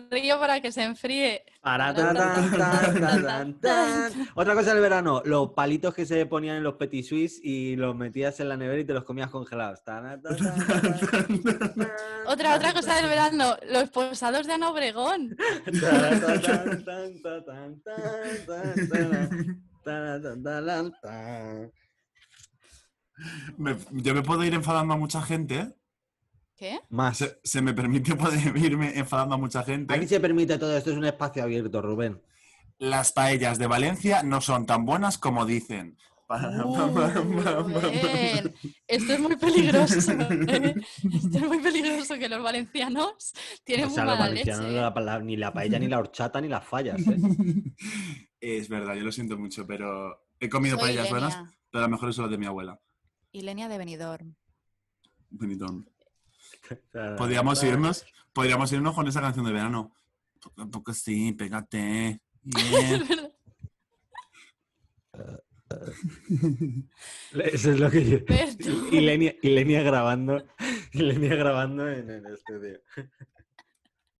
río para que se enfríe. Para, tan, tan, tan, tan, tan, tan. Otra cosa del verano, los palitos que se ponían en los petit suisse y los metías en la nevera y te los comías congelados. Tan, tan, tan, tan, tan. Otra, otra cosa del verano, los posados de Ana Obregón. Me- yo me puedo ir enfadando a mucha gente, ¿eh? ¿Qué? Más. Se, se me permite poder irme enfadando a mucha gente. Aquí se permite todo esto, es un espacio abierto, Rubén. Las paellas de Valencia no son tan buenas como dicen. Uh, Esto es muy peligroso. ¿eh? Esto es muy peligroso que los valencianos tienen O sea, muy los mala valencianos leche. no la- la- ni la paella, ni la horchata, ni las fallas. ¿eh? Es verdad, yo lo siento mucho, pero he comido Soy paellas buenas, pero las mejores son las de mi abuela. Ilenia de Benidorm. Benidorm. Podríamos irnos, podríamos irnos con esa canción de verano. Poco a poco sí, pégate. yeah. Eso es lo que yo... Berto. Y Lenia, y Lenia grabando, y Lenia grabando en el estudio.